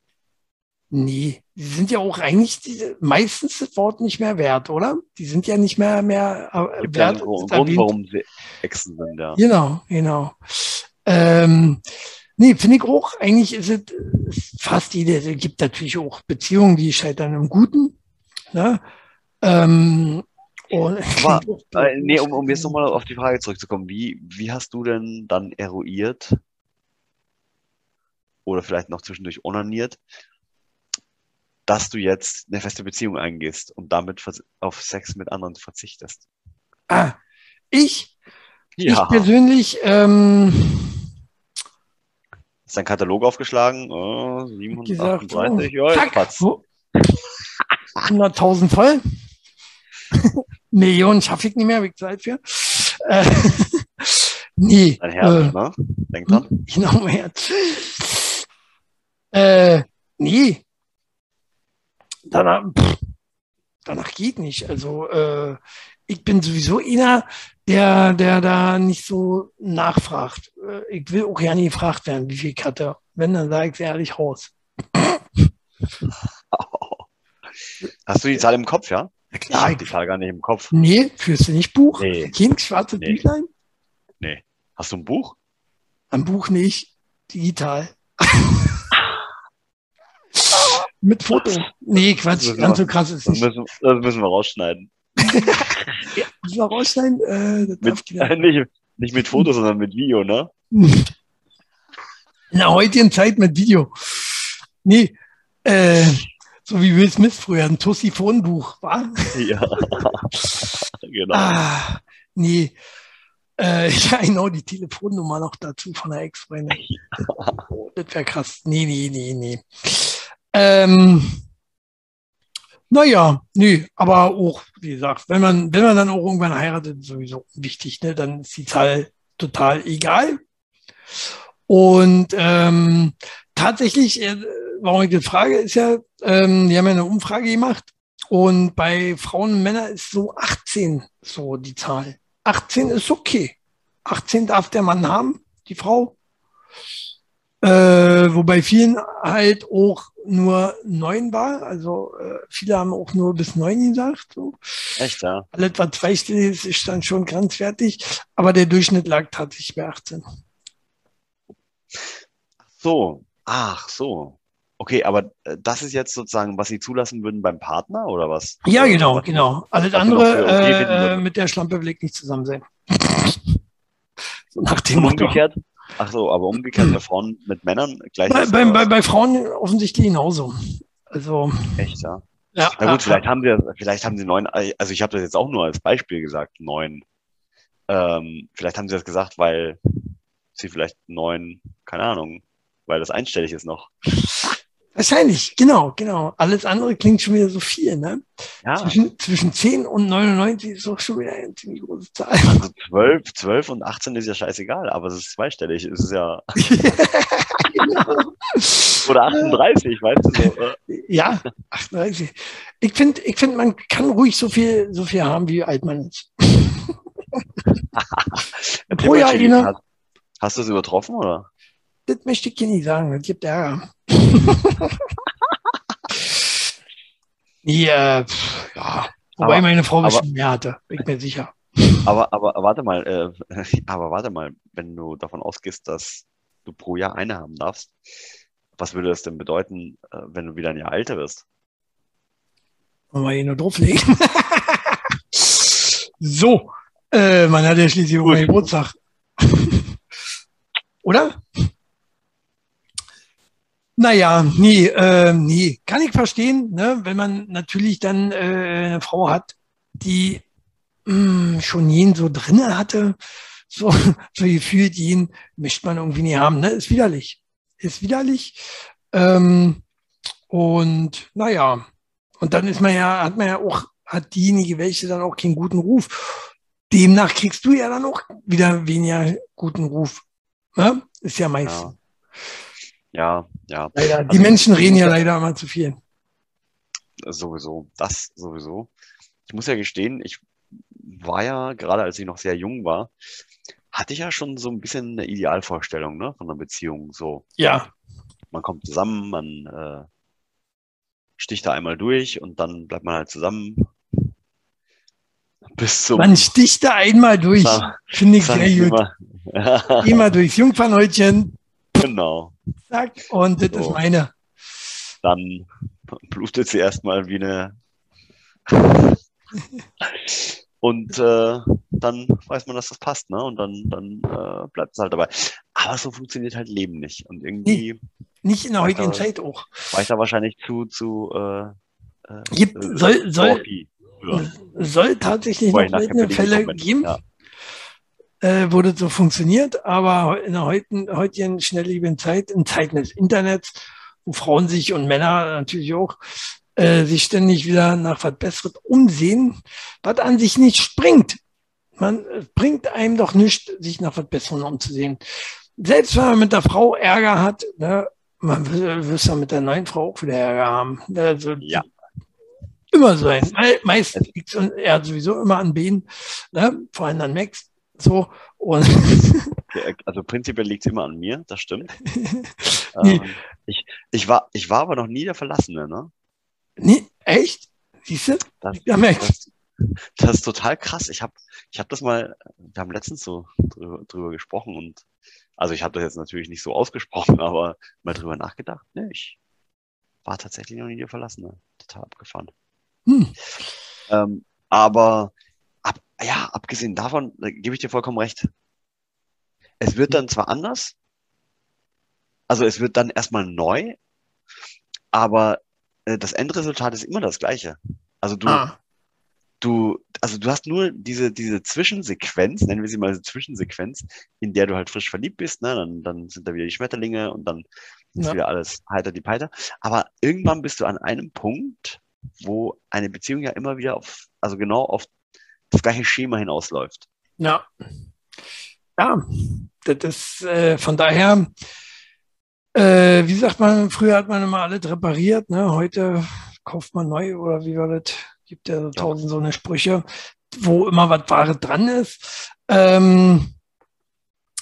Nee, die sind ja auch eigentlich diese, meistens das Wort nicht mehr wert, oder? Die sind ja nicht mehr, mehr äh, Gibt ja wert. einen Grund, warum sie Echsen sind, ja. Genau, genau. Ähm, nee, finde ich auch, eigentlich ist es ist fast jede, es gibt natürlich auch Beziehungen, die scheitern im Guten. Ne? Ähm, und Aber, Äh, nee, um, um jetzt nochmal auf die Frage zurückzukommen, wie, wie hast du denn dann eruiert oder vielleicht noch zwischendurch onaniert, dass du jetzt eine feste Beziehung eingehst und damit auf Sex mit anderen verzichtest? Ah, ich, ich persönlich, ähm, Ist dein Katalog aufgeschlagen? Oh, gesagt, 738, oh, ja, so, 100.000 voll. Millionen schaffe ich nicht mehr, ich Zeit für. Äh, nee, Dein Herz, äh, ne? Denk dran. Genau, mein Herz. Äh, nee. Danach, pff, danach geht nicht. Also, äh, ich bin sowieso einer, der, der da nicht so nachfragt. Äh, ich will auch ja nie gefragt werden, wie viel ich hatte. Wenn, dann sage ich es ehrlich raus. Hast du die Zahl im Kopf, ja? Ich klar, ich, die Zahl gar nicht im Kopf. nee, führst du nicht Buch? Nee. Kind, schwarze Nee. Büchlein? Hast du ein Buch? Am Buch nicht, digital. Mit Foto. Nee, Quatsch, ganz so krass ist Das nicht. müssen, das müssen wir rausschneiden. Ja, müssen wir rausschneiden? Äh, Mit, keiner. nicht, nicht mit Foto, sondern mit Video, ne? In der heutigen Zeit mit Video. Nee, äh, so wie Will Smith früher, ein Tussiphonbuch, war? Ja. genau. Ah, nee. Äh, ja, genau, die Telefonnummer noch dazu von der Ex-Freundin. Oh, das wäre krass. Nee, nee, nee, nee. Ähm, naja, nee, aber auch, wie gesagt, wenn man, wenn man dann auch irgendwann heiratet, sowieso wichtig, ne, dann ist die Zahl total egal. Und ähm, tatsächlich, äh, warum ich das frage, ist ja, ähm, die haben ja eine Umfrage gemacht und bei Frauen und Männern ist so 18 so die Zahl. 18 ist okay. 18 darf der Mann haben, die Frau. Äh, wobei vielen halt auch nur neun war. Also äh, viele haben auch nur bis neun gesagt. So. Echt, ja. Alles, was zweistellig ist, ist dann schon grenzwertig. Aber der Durchschnitt lag tatsächlich bei 18. So. Ach, so. Okay, aber äh, das ist jetzt sozusagen, was Sie zulassen würden beim Partner oder was? Ja, genau, genau. Alles andere okay äh, mit der Schlampe will ich nicht zusammen sein. so nach dem Motto. umgekehrt? Ach so, aber umgekehrt bei Frauen mit Männern gleich. Bei, bei, bei, bei Frauen offensichtlich genauso. Also, Echt, ja. ja. Na gut, äh, vielleicht haben sie, vielleicht haben sie neun, also ich habe das jetzt auch nur als Beispiel gesagt, neun. Ähm, vielleicht haben sie das gesagt, weil sie vielleicht neun, keine Ahnung, weil das einstellig ist noch. Wahrscheinlich, genau, genau. Alles andere klingt schon wieder so viel, ne? Ja. Zwischen, zwischen 10 und 99 ist auch schon wieder eine ziemlich große Zahl. Also 12, 12 und 18 ist ja scheißegal, aber es ist zweistellig. Es ist ja. Oder 38, weißt du so. Ja, 38. Ich finde, ich find, man kann ruhig so viel, so viel haben, wie alt man ist. Pro Jahr, hast du es übertroffen oder? Das möchte ich dir nicht sagen, das gibt Ärger. äh, pff, ja. Wobei Aber- meine Frau aber- bestimmt mehr hatte, bin ich mir sicher. Aber, aber warte mal, äh, aber warte mal, wenn du davon ausgehst, dass du pro Jahr eine haben darfst, was würde das denn bedeuten, äh, wenn du wieder ein Jahr älter wirst? Wollen wir hier nur drauflegen. so, äh, man hat ja schließlich auch Geburtstag. Oder? Naja, nee, äh, nee, kann ich verstehen, ne? wenn man natürlich dann äh, eine Frau hat, die mh, schon jeden so drinne hatte, so, so gefühlt jeden möchte man irgendwie nie haben, ne? Ist widerlich. Ist widerlich. Ähm, und naja, und dann ist man ja, hat man ja auch, hat diejenige welche dann auch keinen guten Ruf. Demnach kriegst du ja dann auch wieder weniger guten Ruf. Ne? Ist ja meist. Ja. Ja, ja, Leider. Die Also- Menschen reden ja leider immer zu viel. sowieso. Das sowieso. Ich muss ja gestehen, ich war ja, gerade als ich noch sehr jung war, hatte ich ja schon so ein bisschen eine Idealvorstellung, ne, von einer Beziehung. So, Ja, man kommt zusammen, man äh, sticht da einmal durch und dann bleibt man halt zusammen. Bis zum man sticht da einmal durch. Finde ich sehr gut. immer. Mal durchs Jungfernhäutchen, genau. zack, und das ist So. meine. Dann blutet sie erstmal wie eine. Und äh, dann weiß man, dass das passt, ne? Und dann, dann äh, bleibt es halt dabei. Aber so funktioniert halt Leben nicht. Und irgendwie Nicht in der heutigen Aber- Zeit auch. war ich da wahrscheinlich zu, zu äh, äh, Gibt, äh, soll, soll, früher. soll tatsächlich noch billig Fälle geben, Ja. Äh, wo das so funktioniert, aber in der heutigen, heutigen schnelllebigen Zeit, in Zeiten des Internets, wo Frauen sich und Männer natürlich auch äh, sich ständig wieder nach was Besseres umsehen, was an sich nicht springt. Man es bringt einem doch nichts, sich nach was Besserem umzusehen. Selbst wenn man mit der Frau Ärger hat, ne, man will ja mit der neuen Frau auch wieder Ärger haben. Also, Ja. Immer sein. Me- Meistens liegt es eher sowieso immer an Behen, ne? vor allem an Max. So. Und Ja, Also prinzipiell liegt es immer an mir, das stimmt. Nee. ähm, ich, ich, war, ich war aber noch nie der Verlassene, ne? nee, echt? Siehst du? Das, Ja, das, das ist total krass. Ich habe ich hab das mal, wir haben letztens so drüber, drüber gesprochen und also ich habe das jetzt natürlich nicht so ausgesprochen, aber mal drüber nachgedacht. Ne, ich war tatsächlich noch nie der Verlassene. Total abgefahren. Hm. Ähm, aber ab, ja, abgesehen davon, da gebe ich dir vollkommen recht. Es wird dann zwar anders, also es wird dann erstmal neu, aber äh, das Endresultat ist immer das gleiche. Also du, Ah, du, also du hast nur diese, diese Zwischensequenz, nennen wir sie mal Zwischensequenz, in der du halt frisch verliebt bist, ne? Dann, dann sind da wieder die Schmetterlinge und dann ist Ja. wieder alles heiter die Peiter. Aber irgendwann bist du an einem Punkt, wo eine Beziehung ja immer wieder auf, also genau auf das gleiche Schema hinausläuft. ja. Ja, das ist äh, von daher, äh, wie sagt man, früher hat man immer alles repariert, ne? heute kauft man neu oder wie war das? Gibt ja so tausend so eine Sprüche, wo immer was Wahres dran ist. Ähm,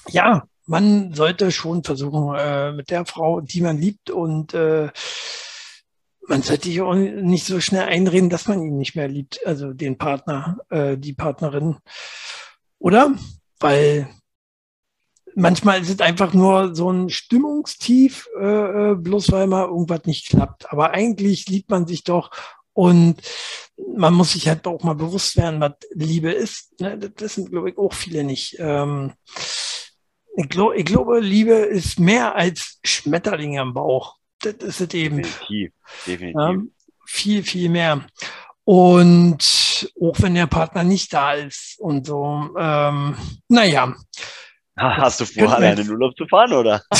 ja, man sollte schon versuchen, äh, mit der Frau, die man liebt und äh, man sollte sich auch nicht so schnell einreden, dass man ihn nicht mehr liebt, also den Partner, äh, die Partnerin. Oder? Weil manchmal ist es einfach nur so ein Stimmungstief, äh, äh, bloß weil mal irgendwas nicht klappt. Aber eigentlich liebt man sich doch und man muss sich halt auch mal bewusst werden, was Liebe ist. Ne? Das wissen, glaube ich, auch viele nicht. Ähm, ich, glaub, ich glaube, Liebe ist mehr als Schmetterlinge am Bauch. Das ist es eben. Definitiv, definitiv. Ja, viel, viel mehr. Und auch wenn der Partner nicht da ist und so, ähm, naja, Hast du vor, alleine in den Urlaub zu fahren, oder?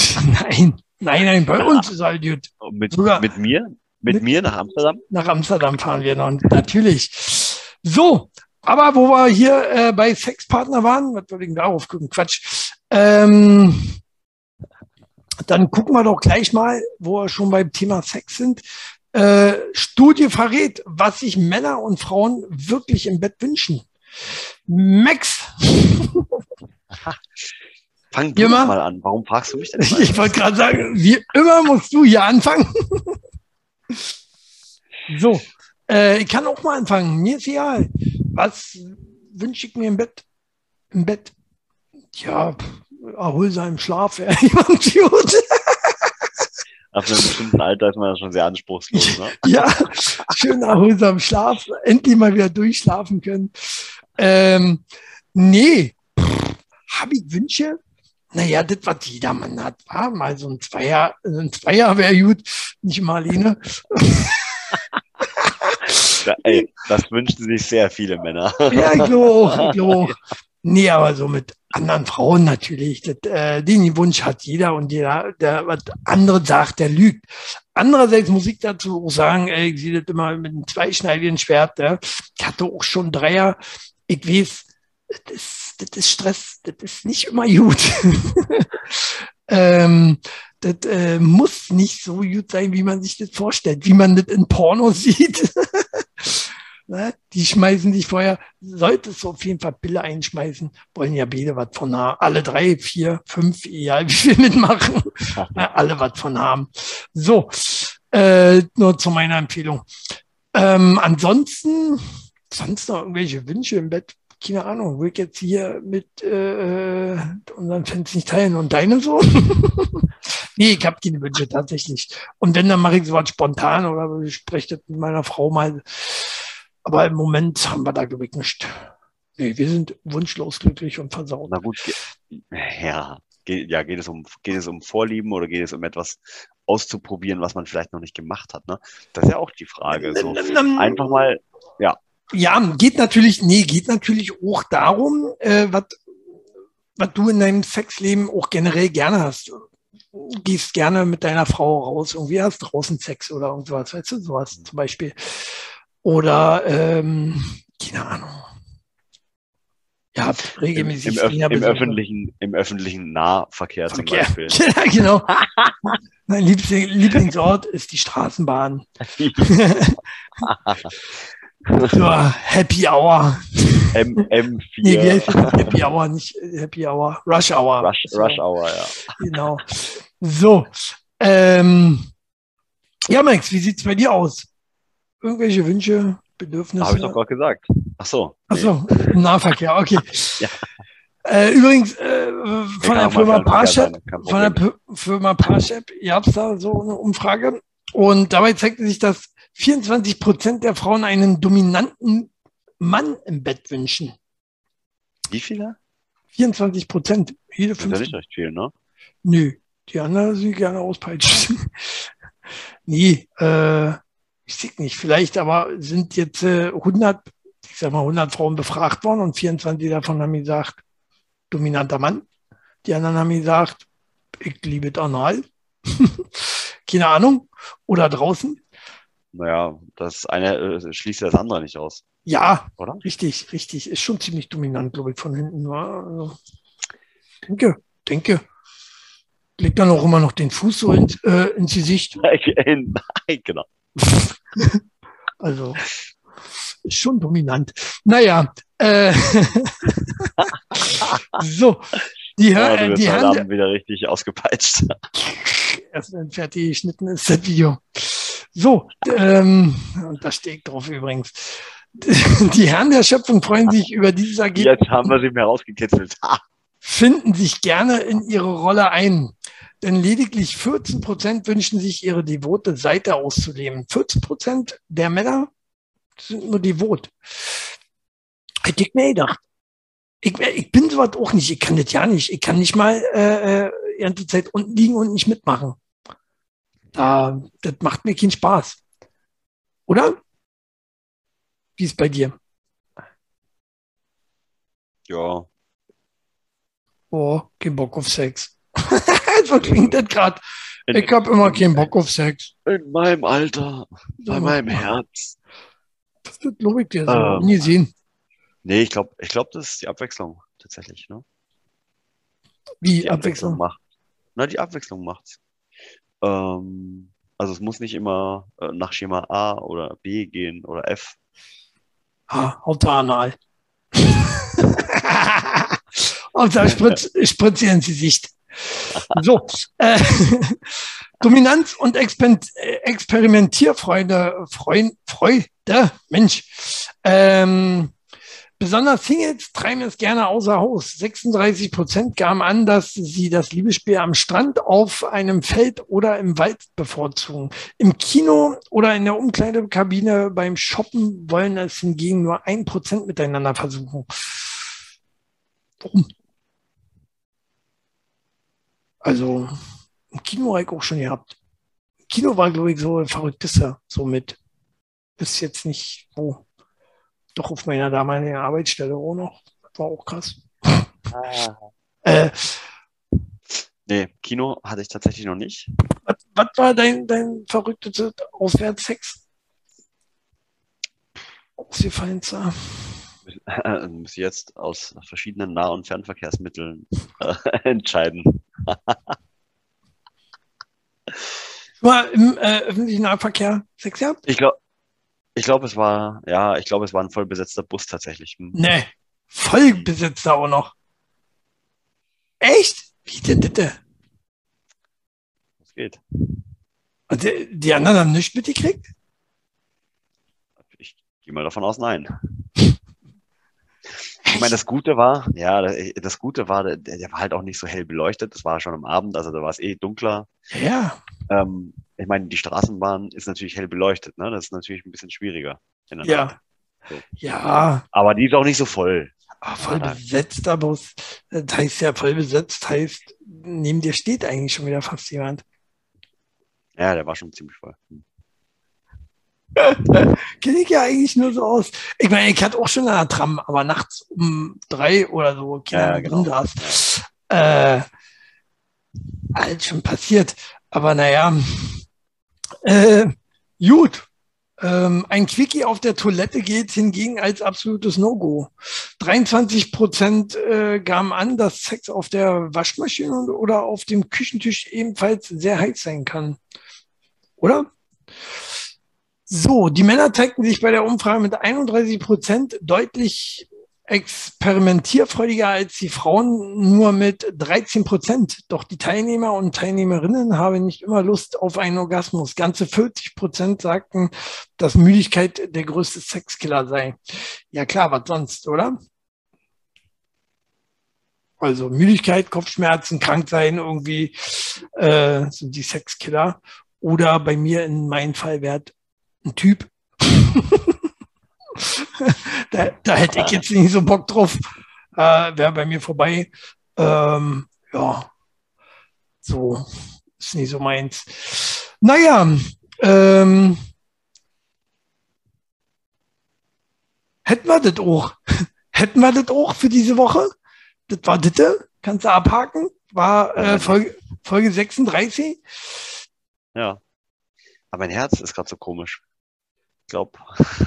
nein, Nein, nein, bei uns ist alles gut. Mit, Sogar- mit mir? Mit, Mit- mir nach Amsterdam? Nach Amsterdam fahren wir noch, natürlich. So, aber wo wir hier äh, bei Sexpartner waren, was wollte ich denn darauf gucken? Quatsch. Ähm, dann gucken wir doch gleich mal, wo wir schon beim Thema Sex sind. Äh, Studie verrät, was sich Männer und Frauen wirklich im Bett wünschen. Max, Fang du doch mal an. Warum fragst du mich denn? immer? ich wollte gerade sagen, wie immer musst du hier anfangen. so, äh, ich kann auch mal anfangen. Mir ist egal. Was wünsche ich mir im Bett? Im Bett? Ja, pff, erholsamen Schlaf wäre jemand gut. Ab einem bestimmten Alter ist man ja schon sehr anspruchslos. Ne? ja, schön erholsam Schlaf. Endlich mal wieder durchschlafen können. Ähm, nee, habe ich Wünsche? Naja, das, was jedermann hat, war mal so ein Zweier, ein Zweier wäre gut, nicht mal alleine. Ja, ey, das wünschen sich sehr viele Männer. Ja, ich glaube auch, ich glaube auch. Nee, aber so mit anderen Frauen natürlich. Das, äh, den Wunsch hat jeder und jeder, der was andere sagt, der lügt. Andererseits muss ich dazu auch sagen, ey, ich sehe das immer mit einem zweischneidigen Schwert. Ja. Ich hatte auch schon Dreier. Ich weiß, das ist, das ist Stress, das ist nicht immer gut. ähm, das äh, muss nicht so gut sein, wie man sich das vorstellt, wie man das in Pornos sieht. Ne? Die schmeißen dich vorher, solltest du auf jeden Fall Pille einschmeißen, wollen ja beide was von haben. Alle drei, vier, fünf, egal wie viel mitmachen, ne? alle was von haben. So, äh, nur zu meiner Empfehlung. Ähm, ansonsten, sonst noch irgendwelche Wünsche im Bett? Keine Ahnung, will ich jetzt hier mit äh, unseren Fans nicht teilen. Und deine so? nee, ich habe keine Wünsche tatsächlich. Und wenn, dann mache ich sowas spontan oder ich spreche das mit meiner Frau mal. Aber im Moment haben wir da glaube ich nicht. Nee, wir sind wunschlos glücklich und versaut. Na gut, ja, geht, ja, geht es um, geht es um Vorlieben oder geht es um etwas auszuprobieren, was man vielleicht noch nicht gemacht hat, ne? Das ist ja auch die Frage, so. Einfach mal, Ja, geht natürlich, nee, geht natürlich auch darum, äh, was was du in deinem Sexleben auch generell gerne hast. Du gehst gerne mit deiner Frau raus, irgendwie hast draußen Sex oder irgendwas, weißt du, sowas zum Beispiel. Oder, ähm, keine Ahnung. Ja, im, regelmäßig im, im Fingerbesuche. öffentlichen, im öffentlichen Nahverkehr zum Verkehr. Beispiel. Ja, genau. Mein Liebling, Lieblingsort ist die Straßenbahn. so, Happy Hour. M, M4, Nee? Happy Hour, nicht Happy Hour. Rush Hour. Rush, So, Rush Hour, ja. Genau. So. Ähm, ja, Max, wie sieht's bei dir aus? Irgendwelche Wünsche, Bedürfnisse? Habe ich doch gerade gesagt. Ach so. Ach so, im Nahverkehr, okay. Ja. Äh, übrigens, äh, von der Firma Parship, von der. P Firma Parship gab es da so eine Umfrage. Und dabei zeigte sich, dass 24 Prozent der Frauen einen dominanten Mann im Bett wünschen. Wie viele? 24 Prozent. Jede Das ist ja nicht recht viel, ne? Nö, die anderen sind gerne auspeitschen. nee, äh, ich nicht. Vielleicht aber sind jetzt äh, 100, ich sag mal 100 Frauen befragt worden und 24 davon haben gesagt, dominanter Mann. Die anderen haben gesagt, ich liebe es anal. Keine Ahnung. Oder draußen. Naja, das eine äh, schließt das andere nicht aus, Ja, oder? richtig, richtig. Ist schon ziemlich dominant, glaube ich, von hinten. Also, denke, denke. Legt dann auch immer noch den Fuß so ins, äh, ins Gesicht. Nein, genau. Also ist schon dominant. Naja, äh, so, die, Ja, Hör, du äh, wirst die heute Herren, Abend wieder richtig ausgepeitscht. erst wenn fertig geschnitten ist, das Video. So, ähm, und da stehe ich drauf übrigens. Die Herren der Schöpfung freuen sich über dieses Ergebnis. Jetzt haben wir sie mir rausgekitzelt. Finden sich gerne in ihre Rolle ein. Denn lediglich 14 Prozent wünschen sich, ihre devote Seite auszuleben. 14 Prozent der Männer sind nur devot. Hätte ich mir gedacht. Ich, ich bin sowas auch nicht. Ich kann das ja nicht. Ich kann nicht mal äh, äh, die ganze Zeit unten liegen und nicht mitmachen. Da, das macht mir keinen Spaß. Oder? Wie ist bei dir? Ja, Oh, kein Bock auf Sex. so klingt das gerade. Ich habe immer keinen Bock auf Sex. in meinem Alter, bei Ja. meinem Herz. Das glaube ich dir so. Ähm. Nie sehen. Nee, ich glaube, ich glaub, das ist die Abwechslung tatsächlich. Ne? Wie Die Abwechslung. macht. Na, die Abwechslung macht's. Ähm, also es muss nicht immer äh, nach Schema A oder B gehen oder F. Ha, Hauptsache Hauptsache Spritz, Spritze ins Gesicht. So, äh, Dominanz und Exper äh, Experimentierfreude, Freund, Freude, Mensch. Ähm, besonders Singles treiben es gerne außer Haus. 36 Prozent gaben an, dass sie das Liebesspiel am Strand, auf einem Feld oder im Wald bevorzugen. Im Kino oder in der Umkleidekabine beim Shoppen wollen es hingegen nur ein Prozent miteinander versuchen. Warum? Also, im Kino habe ich auch schon gehabt. Kino war, glaube ich, so ein verrücktester, so mit. Bis jetzt nicht wo. Doch auf meiner damaligen Arbeitsstelle auch noch. Das war auch krass. Äh, Nee, Kino hatte ich tatsächlich noch nicht. was, was war dein, dein verrücktester Auswärtsex? Ausgefallenster. Äh, muss jetzt aus verschiedenen Nah- und Fernverkehrsmitteln äh, entscheiden. War im äh, öffentlichen Nahverkehr Sex gehabt? Ich glaube, ich glaube, es war, ja, ich glaube, es war ein voll besetzter Bus tatsächlich. Hm. Nee. Vollbesetzter auch noch. Echt? Wie denn bitte? Das geht. Und die, die anderen haben nichts mitgekriegt? Ich gehe mal davon aus, nein. Ich meine, das Gute war, ja, das Gute war, der, der war halt auch nicht so hell beleuchtet. Das war schon am Abend, also da war es eh dunkler. Ja, Ähm, ich meine, die Straßenbahn ist natürlich hell beleuchtet, ne? Das ist natürlich ein bisschen schwieriger. ja. So. Ja, Aber die ist auch nicht so voll. aber voll Ja. besetzter Bus. Das heißt ja, voll besetzt heißt, neben dir steht eigentlich schon wieder fast jemand. Ja, der war schon ziemlich voll. Hm. Kenne ich ja eigentlich nur so aus. Ich meine, ich hatte auch schon eine Tram, aber nachts um drei oder so, Kinder Ja, genau. saß. Äh, alles schon passiert. Aber naja, äh, gut. Ähm, ein Quickie auf der Toilette gilt hingegen als absolutes No-Go. 23 Prozent äh, gaben an, dass Sex auf der Waschmaschine oder auf dem Küchentisch ebenfalls sehr heiß sein kann. Oder? So, die Männer zeigten sich bei der Umfrage mit 31 Prozent deutlich experimentierfreudiger als die Frauen, nur mit 13 Prozent. Doch die Teilnehmer und Teilnehmerinnen haben nicht immer Lust auf einen Orgasmus. Ganze 40 Prozent sagten, dass Müdigkeit der größte Sexkiller sei. Ja klar, was sonst, oder? Also Müdigkeit, Kopfschmerzen, krank sein irgendwie äh, sind die Sexkiller. Oder bei mir in meinem Fall wäre ein Typ. da, da hätte ich jetzt nicht so Bock drauf. Äh, wäre bei mir vorbei. Ähm, ja, so ist nicht so meins. Naja, ähm, hätten wir das auch. Hätten wir das auch für diese Woche? Das war das. Kannst du abhaken? War äh, Folge, Folge 36. Ja. Aber mein Herz ist gerade so komisch. Glaube,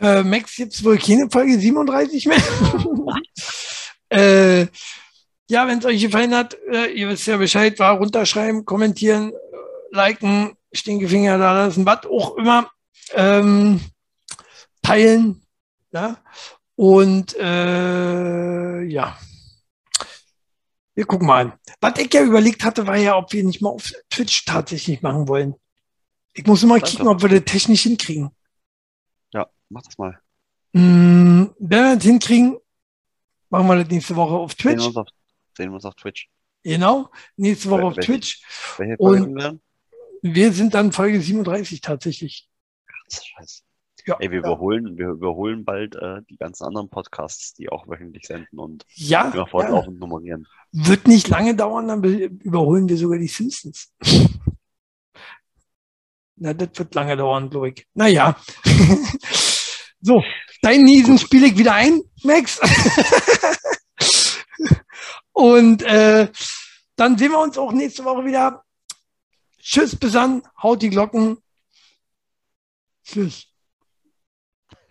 Äh, Max jetzt wohl keine Folge 37 mehr. äh, ja, wenn es euch gefallen hat, äh, ihr wisst ja Bescheid, war runterschreiben, kommentieren, äh, liken, Stinkefinger da lassen, was auch immer, ähm, teilen. Ja? Und äh, ja, wir gucken mal. Was ich ja überlegt hatte, war ja, ob wir nicht mal auf Twitch tatsächlich machen wollen. Ich muss immer Sag kicken, ob wir das technisch hinkriegen. ja, mach das mal. Mm, wenn wir das hinkriegen, machen wir das nächste Woche auf Sehen wir Twitch. uns auf, sehen wir uns auf Twitch. Genau, nächste Woche auf welche? Twitch. Welche Und- Folgen werden? Wir sind dann Folge 37 tatsächlich. Scheiße. Ja, Ey, wir ja. überholen, wir überholen bald äh, die ganzen anderen Podcasts, die auch wöchentlich senden und ja, immer ja, fortlaufend nummerieren. wird nicht lange dauern, dann be- überholen wir sogar die Simpsons. Na, das wird lange dauern, glaube ich. Naja. so, dein Niesen spiele ich wieder ein, Max. Und äh, dann sehen wir uns auch nächste Woche wieder. Tschüss, bis dann. Haut die Glocken. Tschüss.